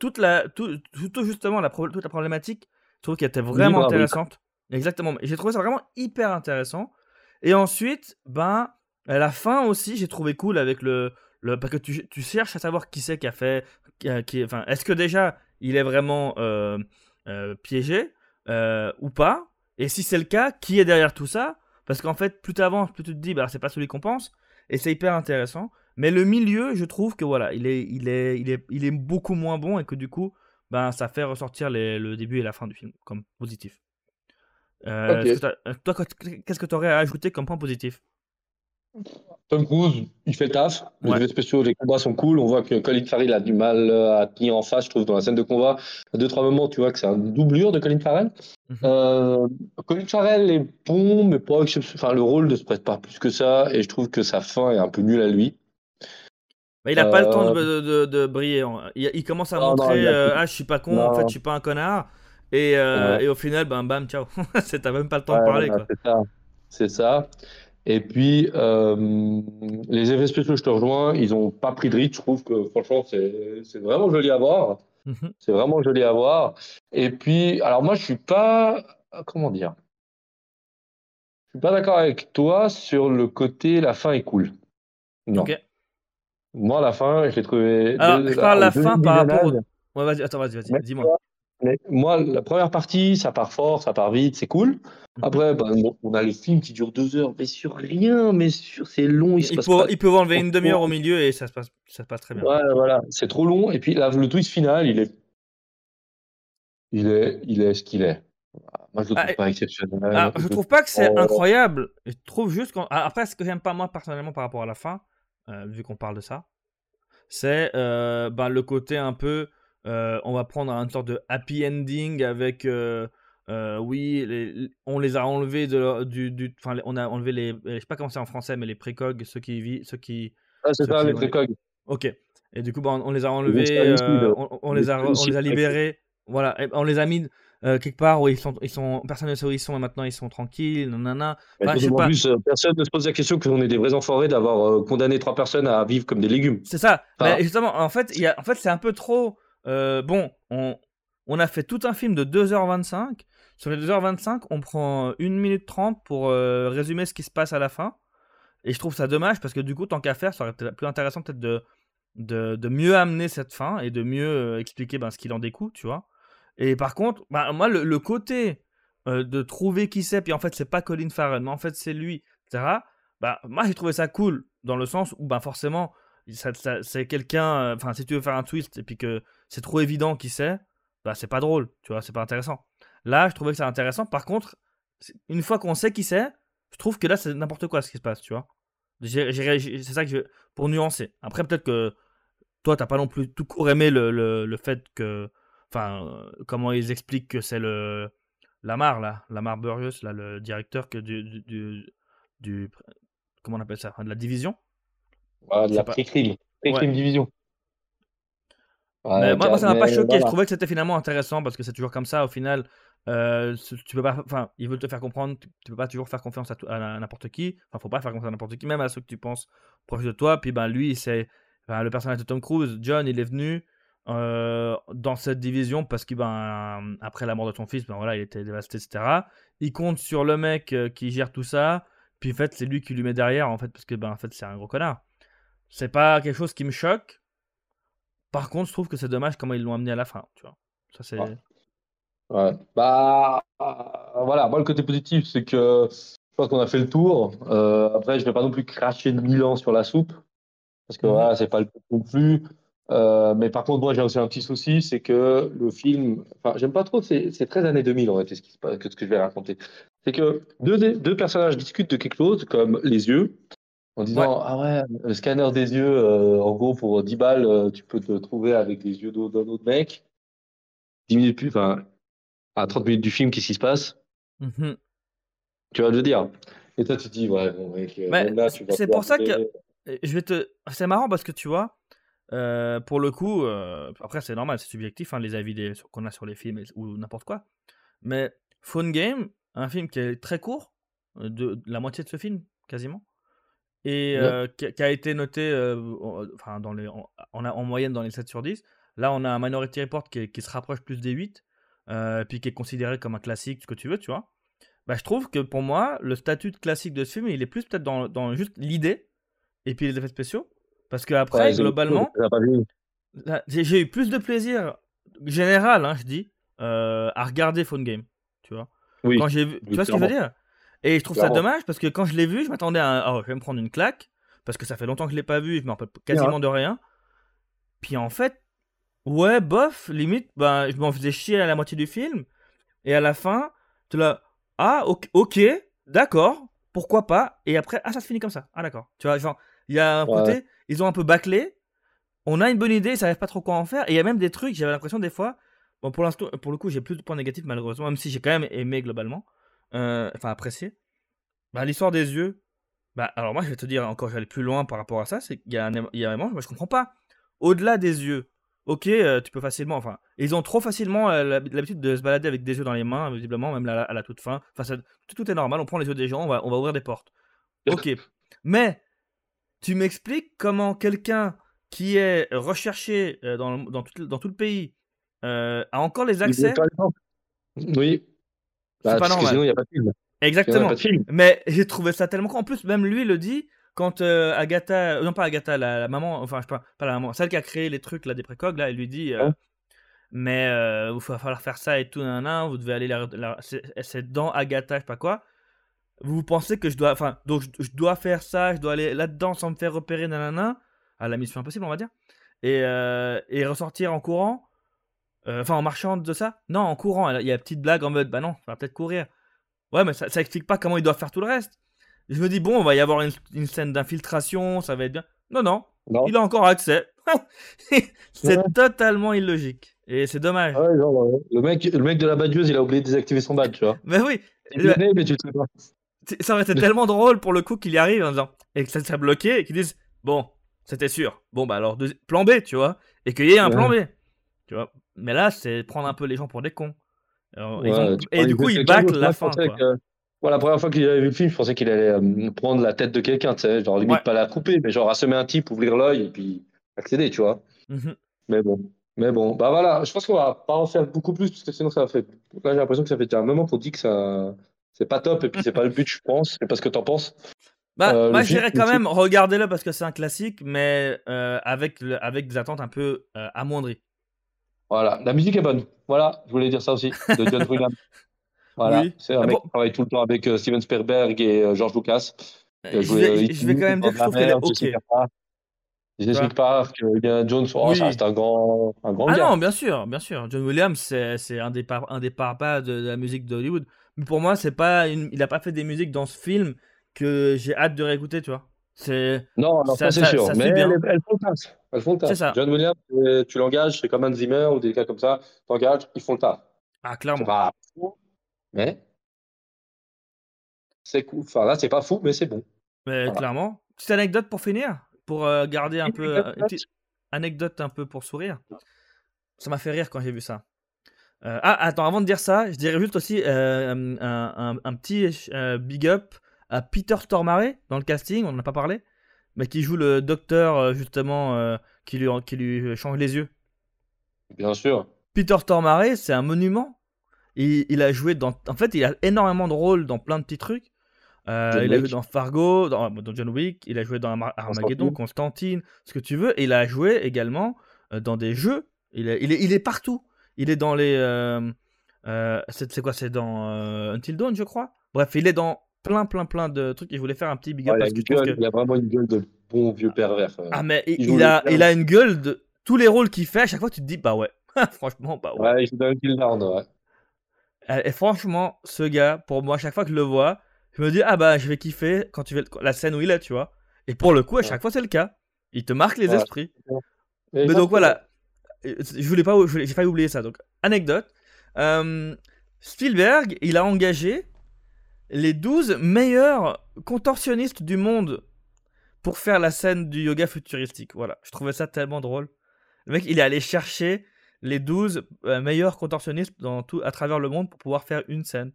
Speaker 2: toute la, tout, tout, justement, la, toute la problématique, je trouve qu'elle était vraiment intéressante. Exactement. J'ai trouvé ça vraiment hyper intéressant. Et ensuite, ben, à la fin aussi, j'ai trouvé cool avec le. le parce que tu, tu cherches à savoir qui c'est qui a fait. Qui, est-ce que déjà il est vraiment euh, euh, piégé euh, ou pas? Et si c'est le cas, qui est derrière tout ça? Parce qu'en fait, plus tu avances, plus tu te dis, bah, c'est pas celui qu'on pense. Et c'est hyper intéressant. Mais le milieu, je trouve que voilà, il est, il est, il est, il est beaucoup moins bon et que du coup, ben, ça fait ressortir le début et la fin du film comme positif. Euh, euh, toi, qu'est-ce que tu aurais à ajouter comme point positif?
Speaker 1: Tom Cruise, il fait le taf. Les effets spéciaux, les combats sont cool. On voit que Colin Farrell a du mal à tenir en face, je trouve, dans la scène de combat. À deux, trois moments, tu vois que c'est un doublure de Colin Farrell. Mhm. euh, Colin Farrell est bon, mais pas enfin, le rôle ne se prête pas plus que ça. Et je trouve que sa fin est un peu nulle à lui.
Speaker 2: Bah, il n'a pas le temps de, de, briller. Il, commence à montrer Ah, je suis pas con, en fait, je suis pas un connard. Et, euh, et, au final, bam, bam, ciao. [LAUGHS] T'as même pas le temps de parler.
Speaker 1: C'est ça. Et puis, euh, les effets spéciaux, je te rejoins, ils n'ont pas pris de rythme. Je trouve que, franchement, c'est vraiment joli à voir.
Speaker 2: Mhm.
Speaker 1: C'est vraiment joli à voir. Et puis, alors moi, je suis pas, comment dire, je suis pas d'accord avec toi sur le côté la fin est cool. Non. Moi, la fin, je l'ai trouvé.
Speaker 2: Alors, je parle la fin par rapport au... Ouais, vas-y, attends, vas-y, vas-y, dis-moi.
Speaker 1: Mais moi, la première partie, ça part fort, ça part vite, c'est cool.
Speaker 2: Mhm.
Speaker 1: Après, bon, on a le film qui dure deux heures, mais sur rien, mais sur c'est long, il se
Speaker 2: Il
Speaker 1: passe
Speaker 2: peut,
Speaker 1: pas.
Speaker 2: il peut enlever une demi-heure au milieu et ça se passe, ça se passe très bien.
Speaker 1: Ouais, voilà, c'est trop long. Et puis là, le twist final, il est, il est, il est ce qu'il est. Moi, je le
Speaker 2: Ah,
Speaker 1: trouve
Speaker 2: et-
Speaker 1: pas exceptionnel.
Speaker 2: Ah, je trouve pas que c'est
Speaker 1: Oh.
Speaker 2: incroyable. Je trouve juste qu'on... ah, Après, ce que j'aime pas moi personnellement par rapport à la fin, euh, vu qu'on parle de ça, c'est euh, ben, le côté un peu, on va prendre une sorte de happy ending avec, euh, euh, oui, les- on les a enlevés de leur- du, du, enfin, on a enlevé les, je sais pas comment c'est en français, mais les précogs, ceux qui vivent, ceux qui,
Speaker 1: Ah, c'est ça, les précogs.
Speaker 2: ok. Et du coup, ben, on les a enlevés, euh, on, on les a, on les a libérés, voilà, et on les a mis euh, quelque part où ils sont, ils sont, personne ne sait où ils sont et maintenant ils sont tranquilles, nanana. Enfin, je sais pas.
Speaker 1: plus, euh, personne ne se pose la question qu'on est des vrais enfoirés d'avoir euh, condamné trois personnes à vivre comme des légumes.
Speaker 2: C'est ça.
Speaker 1: Enfin-
Speaker 2: Mais justement, en fait, il y a, en fait, c'est un peu trop. Euh, bon, on, on a fait tout un film de 2h25. Sur les 2h25, on prend 1 minute 30 pour euh, résumer ce qui se passe à la fin. Et je trouve ça dommage parce que du coup, tant qu'à faire, ça aurait été plus intéressant peut-être de, mieux amener cette fin et de mieux euh, expliquer ben, ce qu'il en découle, tu vois. Et par contre, ben, moi, le, côté de trouver qui c'est, puis en fait, c'est pas Colin Farrell, mais en fait, c'est lui, etc. Bah, moi, j'ai trouvé ça cool dans le sens où, ben, forcément, c'est quelqu'un. euh, Enfin, si tu veux faire un twist et puis que c'est trop évident qui c'est, bah, c'est pas drôle, tu vois, c'est pas intéressant. Là, je trouvais que c'est intéressant. Par contre, une fois qu'on sait qui c'est, je trouve que là, c'est n'importe quoi ce qui se passe, tu vois. C'est ça que je. Pour nuancer. Après, peut-être que toi, t'as pas non plus tout court aimé le, le, le fait que. Enfin, euh, comment ils expliquent que c'est le. Lamar, là. Lamar Burgess, là, le directeur que du, du, du- Comment on appelle ça De la division
Speaker 1: Voilà, de la pré-crime. Pré-crime division. Ouais,
Speaker 2: Mais moi, moi, ça m'a pas choqué.
Speaker 1: voilà.
Speaker 2: Je trouvais que c'était finalement intéressant parce que c'est toujours comme ça. Au final, euh, tu peux pas. Enfin, ils veulent te faire comprendre. Tu peux pas toujours faire confiance à, n'importe qui. Enfin, faut pas faire confiance à n'importe qui, même à ceux que tu penses proches de toi. Puis, ben, lui, c'est le personnage de Tom Cruise. John, il est venu euh, dans cette division parce que, ben, après la mort de son fils, ben voilà, il était dévasté, etc. Il compte sur le mec euh, qui gère tout ça. Puis, en fait, c'est lui qui lui met derrière, en fait, parce que, ben, en fait, c'est un gros connard. C'est pas quelque chose qui me choque. Par contre, je trouve que c'est dommage comment ils l'ont amené à la fin, tu vois. Ça, c'est...
Speaker 1: Ouais. Ouais. Bah, voilà, moi, le côté positif, c'est que je pense qu'on a fait le tour. Euh, après, je vais pas non plus cracher de Milan sur la soupe, parce que
Speaker 2: Mhm.
Speaker 1: voilà, c'est pas le but non plus. Euh, mais par contre, moi, j'ai aussi un petit souci, c'est que le film, enfin, j'aime pas trop, c'est c'est très années 2000 en réalité, ce qui ce que je vais raconter. C'est que deux, deux personnages discutent de quelque chose, comme les yeux, en disant, ah ouais, le scanner des yeux, euh, en gros, pour 10 balles, euh, tu peux te trouver avec les yeux d'un autre mec. 10 minutes plus, enfin, à 30 minutes du film, qu'est-ce qui se passe?
Speaker 2: Mhm.
Speaker 1: Tu vas le dire. Et toi, tu te dis, ouais, bon, mec, euh,
Speaker 2: c'est pour ça que- Je vais te... C'est marrant parce que tu vois, euh, pour le coup, euh, après c'est normal, c'est subjectif, hein, les avis qu'on a sur les films ou n'importe quoi. Mais Phone Game, un film qui est très court, de, de la moitié de ce film, quasiment, et
Speaker 1: Ouais.
Speaker 2: qui, a- qui a été noté en- enfin, dans les, en, en, en moyenne dans les 7 sur 10. Là, on a un Minority Report qui, se rapproche plus des 8, euh, puis qui est considéré comme un classique, ce que tu veux, tu vois. Bah, je trouve que pour moi, le statut de classique de ce film, il est plus peut-être dans, dans juste l'idée et puis les effets spéciaux. Parce que après,
Speaker 1: Ouais, j'ai-
Speaker 2: globalement,
Speaker 1: j'ai
Speaker 2: eu plus de plaisir général, hein, je dis, euh, à regarder Phone Game. Tu vois
Speaker 1: Oui.
Speaker 2: quand j'ai vu, tu vois ce que je veux dire? Et je trouve ça dommage parce que quand je l'ai vu, je m'attendais à oh, je vais me prendre une claque parce que ça fait longtemps que je l'ai pas vu je me rappelle quasiment de rien. Puis en fait, ouais, bof, limite, ben, je m'en faisais chier à la moitié du film et à la fin, tu là, ah, ok, d'accord, pourquoi pas Et après, ah, ça se finit comme ça. Ah, d'accord. Tu vois, genre, il y a un
Speaker 1: Ouais.
Speaker 2: côté, ils ont un peu bâclé. On a une bonne idée, ils savent pas trop quoi en faire. Et il y a même des trucs, j'avais l'impression des fois. Bon, pour l'instant, pour le coup, j'ai plus de points négatifs malheureusement, même si j'ai quand même aimé globalement, euh, enfin apprécié. Bah, l'histoire des yeux. Bah, alors moi, je vais te dire encore, j'allais plus loin par rapport à ça. C'est qu'il y a un, il y a un moment, moi, je comprends pas. Au-delà des yeux, ok, euh, tu peux facilement, enfin, ils ont trop facilement euh, l'hab- l'habitude de se balader avec des yeux dans les mains, visiblement, même là, à la toute fin. Enfin, ça- tout, tout est normal. On prend les yeux des gens, on va, on va ouvrir des portes. Ok, mais tu m'expliques comment quelqu'un qui est recherché dans, dans, tout, dans tout le pays a encore les accès?
Speaker 1: Oui.
Speaker 2: C'est
Speaker 1: Bah,
Speaker 2: pas normal.
Speaker 1: sinon, il n'y a pas de film.
Speaker 2: Exactement.
Speaker 1: de film.
Speaker 2: Mais j'ai trouvé ça tellement con. En plus, même lui le dit quand euh, Agatha, euh, non pas Agatha, la, la maman, enfin, je sais pas, pas la maman, celle qui a créé les trucs là des précogs, là, elle lui dit, euh,
Speaker 1: Ouais.
Speaker 2: mais euh, il va falloir faire ça et tout, nan, vous devez aller la, la- c'est dans Agatha, je sais pas quoi. Vous pensez que je dois, enfin, donc je, je dois faire ça, je dois aller là-dedans sans me faire repérer, nanana, à la mission impossible, on va dire, et, euh, et ressortir en courant, enfin en marchant de ça? Non, en courant. Il y a une petite blague en mode, bah non, on va peut-être courir. Ouais, mais ça, ça explique pas comment il doit faire tout le reste. Je me dis, bon, on va y avoir une, une scène d'infiltration, ça va être bien. Non, non,
Speaker 1: Non.
Speaker 2: il a encore accès. [LAUGHS] c'est
Speaker 1: Ouais.
Speaker 2: totalement illogique. Et c'est dommage.
Speaker 1: Ouais, genre, euh, le, mec, le mec de la badgeuse, il a oublié de désactiver son badge, tu vois.
Speaker 2: Mais oui,
Speaker 1: Il connaît, mais tu le sais pas.
Speaker 2: c'est- ça aurait été tellement drôle pour le coup qu'il y arrive en disant, et que ça s'est bloqué, et qu'ils disent, bon, c'était sûr. Bon, bah alors, plan B, tu vois. Et qu'il y ait un plan B. Tu vois. Mais là, c'est prendre un peu les gens pour des cons. Alors,
Speaker 1: Ouais,
Speaker 2: ont- Et du coup, ils
Speaker 1: d'autre.
Speaker 2: la fin.
Speaker 1: pensais
Speaker 2: quoi.
Speaker 1: que- Moi, la première fois que j'avais vu le film, je pensais qu'il allait euh, prendre la tête de quelqu'un, tu sais, genre limite
Speaker 2: Ouais.
Speaker 1: pas la couper, mais genre assommer un type, ouvrir l'œil et puis accéder, tu vois.
Speaker 2: Mhm.
Speaker 1: Mais bon, mais bon, bah voilà, je pense qu'on va pas en faire beaucoup plus parce que sinon ça va faire. Là, j'ai l'impression que ça fait déjà un moment qu'on dit que ça, c'est pas top et puis c'est pas le but, je pense. C'est pas ce que t'en penses.
Speaker 2: Bah,
Speaker 1: Euh,
Speaker 2: moi, je dirais quand même, regardez-le parce que c'est un classique, mais euh, avec, le- avec des attentes un peu euh, amoindries.
Speaker 1: Voilà, la musique est bonne. Voilà, je voulais dire ça aussi de John [LAUGHS] Williams. Voilà,
Speaker 2: Oui.
Speaker 1: c'est un
Speaker 2: Ah
Speaker 1: mec
Speaker 2: bon.
Speaker 1: qui travaille tout le temps avec euh, Steven Spielberg et euh, George Lucas.
Speaker 2: Euh, je, vais, je vais quand même dire que je trouve qu'elle est ok.
Speaker 1: Jessica Park, Indiana Jones, oh,
Speaker 2: Oui.
Speaker 1: reste un grand, un grand
Speaker 2: Ah
Speaker 1: gars.
Speaker 2: non, bien sûr, bien sûr. John Williams, c'est c'est un des, par- un des papas de, de la musique d'Hollywood. Mais pour moi, c'est pas une... il a pas fait des musiques dans ce film que j'ai hâte de réécouter, tu vois. C'est
Speaker 1: Non, non,
Speaker 2: Ça-
Speaker 1: ça, c'est sûr.
Speaker 2: ça
Speaker 1: mais
Speaker 2: bien.
Speaker 1: elles, elles font le taf. Elles font le taf.
Speaker 2: C'est ça.
Speaker 1: John Williams, euh, tu l'engages, c'est comme Hans Zimmer ou des gars comme ça. T'engages, ils font le taf.
Speaker 2: ah
Speaker 1: C'est
Speaker 2: clairement.
Speaker 1: pas fou, mais c'est cool. Enfin là, c'est pas fou, mais c'est bon.
Speaker 2: Mais
Speaker 1: Voilà.
Speaker 2: clairement. Petite anecdote pour finir, pour euh, garder un
Speaker 1: Une
Speaker 2: peu
Speaker 1: anecdote
Speaker 2: une petite anecdote un peu pour sourire. Ça m'a fait rire quand j'ai vu ça. Euh, ah, attends, avant de dire ça, je dirais juste aussi euh, un, un- un petit euh, big up à Peter Stormare dans le casting, on n'en a pas parlé, mais qui joue le docteur euh, justement euh, qui, lui, qui lui change les yeux.
Speaker 1: Bien sûr.
Speaker 2: Peter Stormare, c'est un monument. Il, il a joué dans. En fait, il a énormément de rôles dans plein de petits trucs. Euh, il a joué dans Fargo, dans, dans John Wick, il a joué dans Arma- Armageddon,
Speaker 1: Constantine.
Speaker 2: Ce que tu veux. Et il a joué également euh, dans des jeux. Il est, il est, il est partout. Il est dans les. euh, euh, c'est quoi C'est dans euh, Until Dawn, je crois. Bref, il est dans plein, plein, plein de trucs. Et je voulais faire un petit big up
Speaker 1: Ouais, il, a
Speaker 2: parce que
Speaker 1: une
Speaker 2: je trouve
Speaker 1: gueule,
Speaker 2: que.
Speaker 1: il a vraiment une gueule de bon vieux pervers. euh.
Speaker 2: Ah, mais il, a, il a une gueule de. Tous les rôles qu'il fait, à chaque fois, tu te dis, bah ouais. [LAUGHS] Franchement, bah ouais.
Speaker 1: ouais, il dans Until Dawn, ouais.
Speaker 2: Euh, Et franchement, ce gars, pour moi, à chaque fois que je le vois, je me dis, ah bah, je vais kiffer quand tu le- la scène où il est, tu vois. Et pour le coup, à
Speaker 1: Ouais.
Speaker 2: chaque fois, c'est le cas. Il te marque les
Speaker 1: Ouais.
Speaker 2: esprits. Mais donc voilà, Euh, je voulais pas, j'ai failli oublier ça. Donc, anecdote. Euh, Spielberg, il a engagé les 12 meilleurs contorsionnistes du monde pour faire la scène du yoga futuristique. Voilà, je trouvais ça tellement drôle. Le mec, il est allé chercher les 12 euh, meilleurs contorsionnistes dans tout, à travers le monde pour pouvoir faire une scène.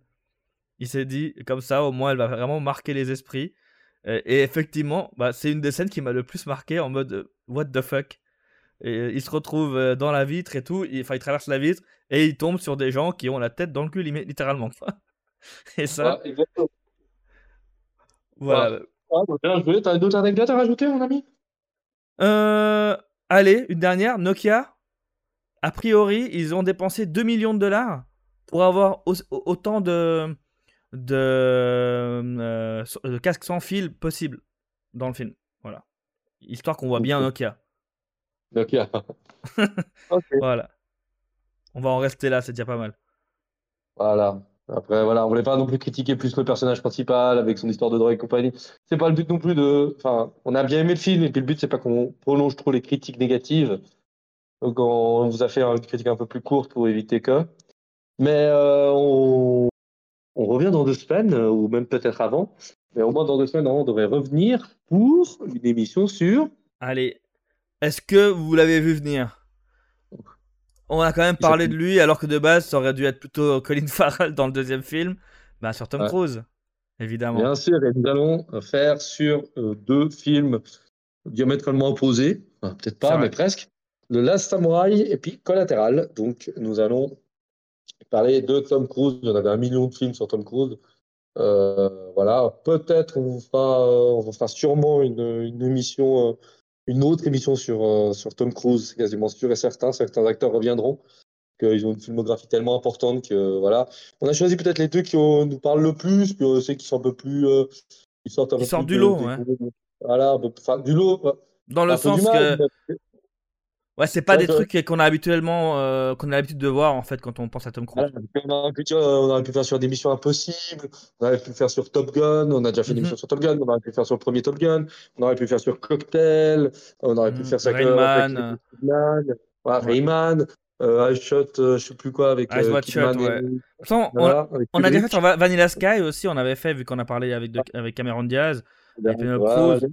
Speaker 2: Il s'est dit, comme ça, au moins, elle va vraiment marquer les esprits. Euh, et effectivement, bah, c'est une des scènes qui m'a le plus marqué en mode euh, what the fuck. Et il se retrouve dans la vitre et tout. il- Enfin, il traverse la vitre et il tombe sur des gens qui ont la tête dans le cul, littéralement. [LAUGHS] [LAUGHS] et ça,
Speaker 1: Ouais, exactement.
Speaker 2: voilà.
Speaker 1: Ah, bien joué. T'as d'autres anecdotes à rajouter, mon ami?
Speaker 2: Euh, allez, une dernière. Nokia, a priori, ils ont dépensé 2 millions de dollars pour avoir au- autant de, de, euh, de casques sans fil possible dans le film. Voilà. Histoire qu'on voit bien
Speaker 1: Ok.
Speaker 2: Nokia.
Speaker 1: Ok. [LAUGHS] ok.
Speaker 2: Voilà. On va en rester là, c'est déjà pas mal.
Speaker 1: Voilà. Après, voilà, on voulait pas non plus critiquer plus le personnage principal avec son histoire de drogue et compagnie. C'est pas le but non plus de. Enfin, on a bien aimé le film et puis le but c'est pas qu'on prolonge trop les critiques négatives. Donc on vous a fait une critique un peu plus courte pour éviter que. Mais euh, on... revient dans deux semaines euh, ou même peut-être avant. Mais au moins dans deux semaines, on devrait revenir pour une émission sur.
Speaker 2: Allez, est-ce que vous l'avez vu venir? On a quand même parlé de lui, alors que de base, ça aurait dû être plutôt [LAUGHS] Colin Farrell dans le deuxième film. Bah, sur Tom
Speaker 1: Ouais.
Speaker 2: Cruise, évidemment.
Speaker 1: Bien sûr, et nous allons faire sur euh, deux films diamétralement opposés. Enfin, peut-être pas, mais presque. Le Last Samurai et puis Collateral. Donc, nous allons parler de Tom Cruise. Il y en avait un million de films sur Tom Cruise. Euh, voilà, peut-être on fera, on fera sûrement une, une émission, euh, une autre émission sur, euh, sur Tom Cruise, c'est quasiment sûr et certain. Certains acteurs reviendront, qu'ils ont une filmographie tellement importante que voilà. On a choisi peut-être les deux qui nous parlent le plus, puis ceux qui sont un peu plus,
Speaker 2: ils sortent, un peu plus du lot, ouais.
Speaker 1: Voilà, enfin, du lot.
Speaker 2: Dans le sens que Ouais, c'est pas des trucs qu'on a habituellement, euh, qu'on a l'habitude de voir en fait quand on pense à Tom Cruise.
Speaker 1: on, aurait pu, on, aurait pu, faire sur des missions impossibles, on aurait pu faire sur Top Gun, on a déjà fait des missions mhm. sur Top Gun, on aurait pu faire sur le premier Top Gun, on aurait pu faire sur Cocktail, on aurait pu mhm. faire sur
Speaker 2: Rayman,
Speaker 1: Rayman, euh, I Shot, euh, je sais plus quoi avec
Speaker 2: Ice euh, Shot, ouais. on, voilà, on a déjà fait sur Vanilla Sky aussi, on avait fait vu qu'on a parlé avec, de, avec Cameron Diaz, et Penelope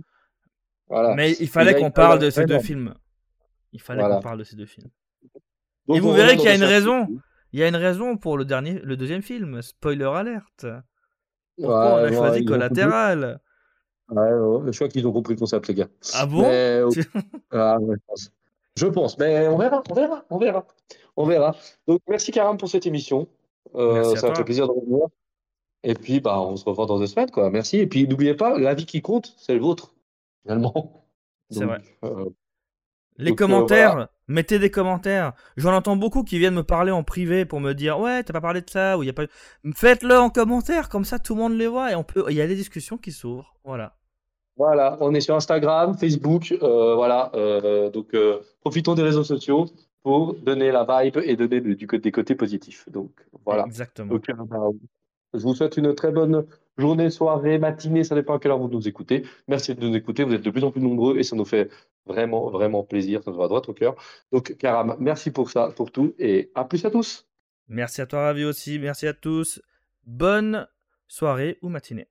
Speaker 2: Voilà. Mais il fallait qu'on parle de ces deux films. Il fallait qu'on parle de ces deux films. et vous verrez qu'il y a une raison. Il y a une raison pour le dernier, le deuxième film. Spoiler alerte. Pourquoi on a choisi Collatéral
Speaker 1: je crois qu'ils ont compris le concept, les gars.
Speaker 2: Ah bon [LAUGHS]
Speaker 1: ah, je, pense. Mais on verra, on verra, on verra. On verra. Donc, merci Karam pour cette émission. Euh, ça fait plaisir de revenir. Et puis, bah, on se revoit dans deux semaines. Quoi. Merci. Et puis, n'oubliez pas, la vie qui compte, c'est le vôtre, finalement.
Speaker 2: C'est vrai. Euh, les euh, commentaires, mettez des commentaires. J'en entends beaucoup qui viennent me parler en privé pour me dire ouais t'as pas parlé de ça ou y a pas. Faites-le en commentaire comme ça tout le monde les voit et on peut. Il y a des discussions qui s'ouvrent. Voilà.
Speaker 1: Voilà, on est sur Instagram, Facebook, euh, voilà. Euh, donc profitons des réseaux sociaux pour donner la vibe et donner du, des côtés positifs. Donc voilà.
Speaker 2: Exactement.
Speaker 1: je vous souhaite une très bonne journée, soirée, matinée, ça dépend à quelle heure vous nous écoutez. Merci de nous écouter, vous êtes de plus en plus nombreux et ça nous fait vraiment, vraiment plaisir, ça nous va droit au cœur. Donc, Karam, merci pour ça, pour tout et à plus à tous.
Speaker 2: Merci à toi, Ravi aussi, merci à tous. Bonne soirée ou matinée.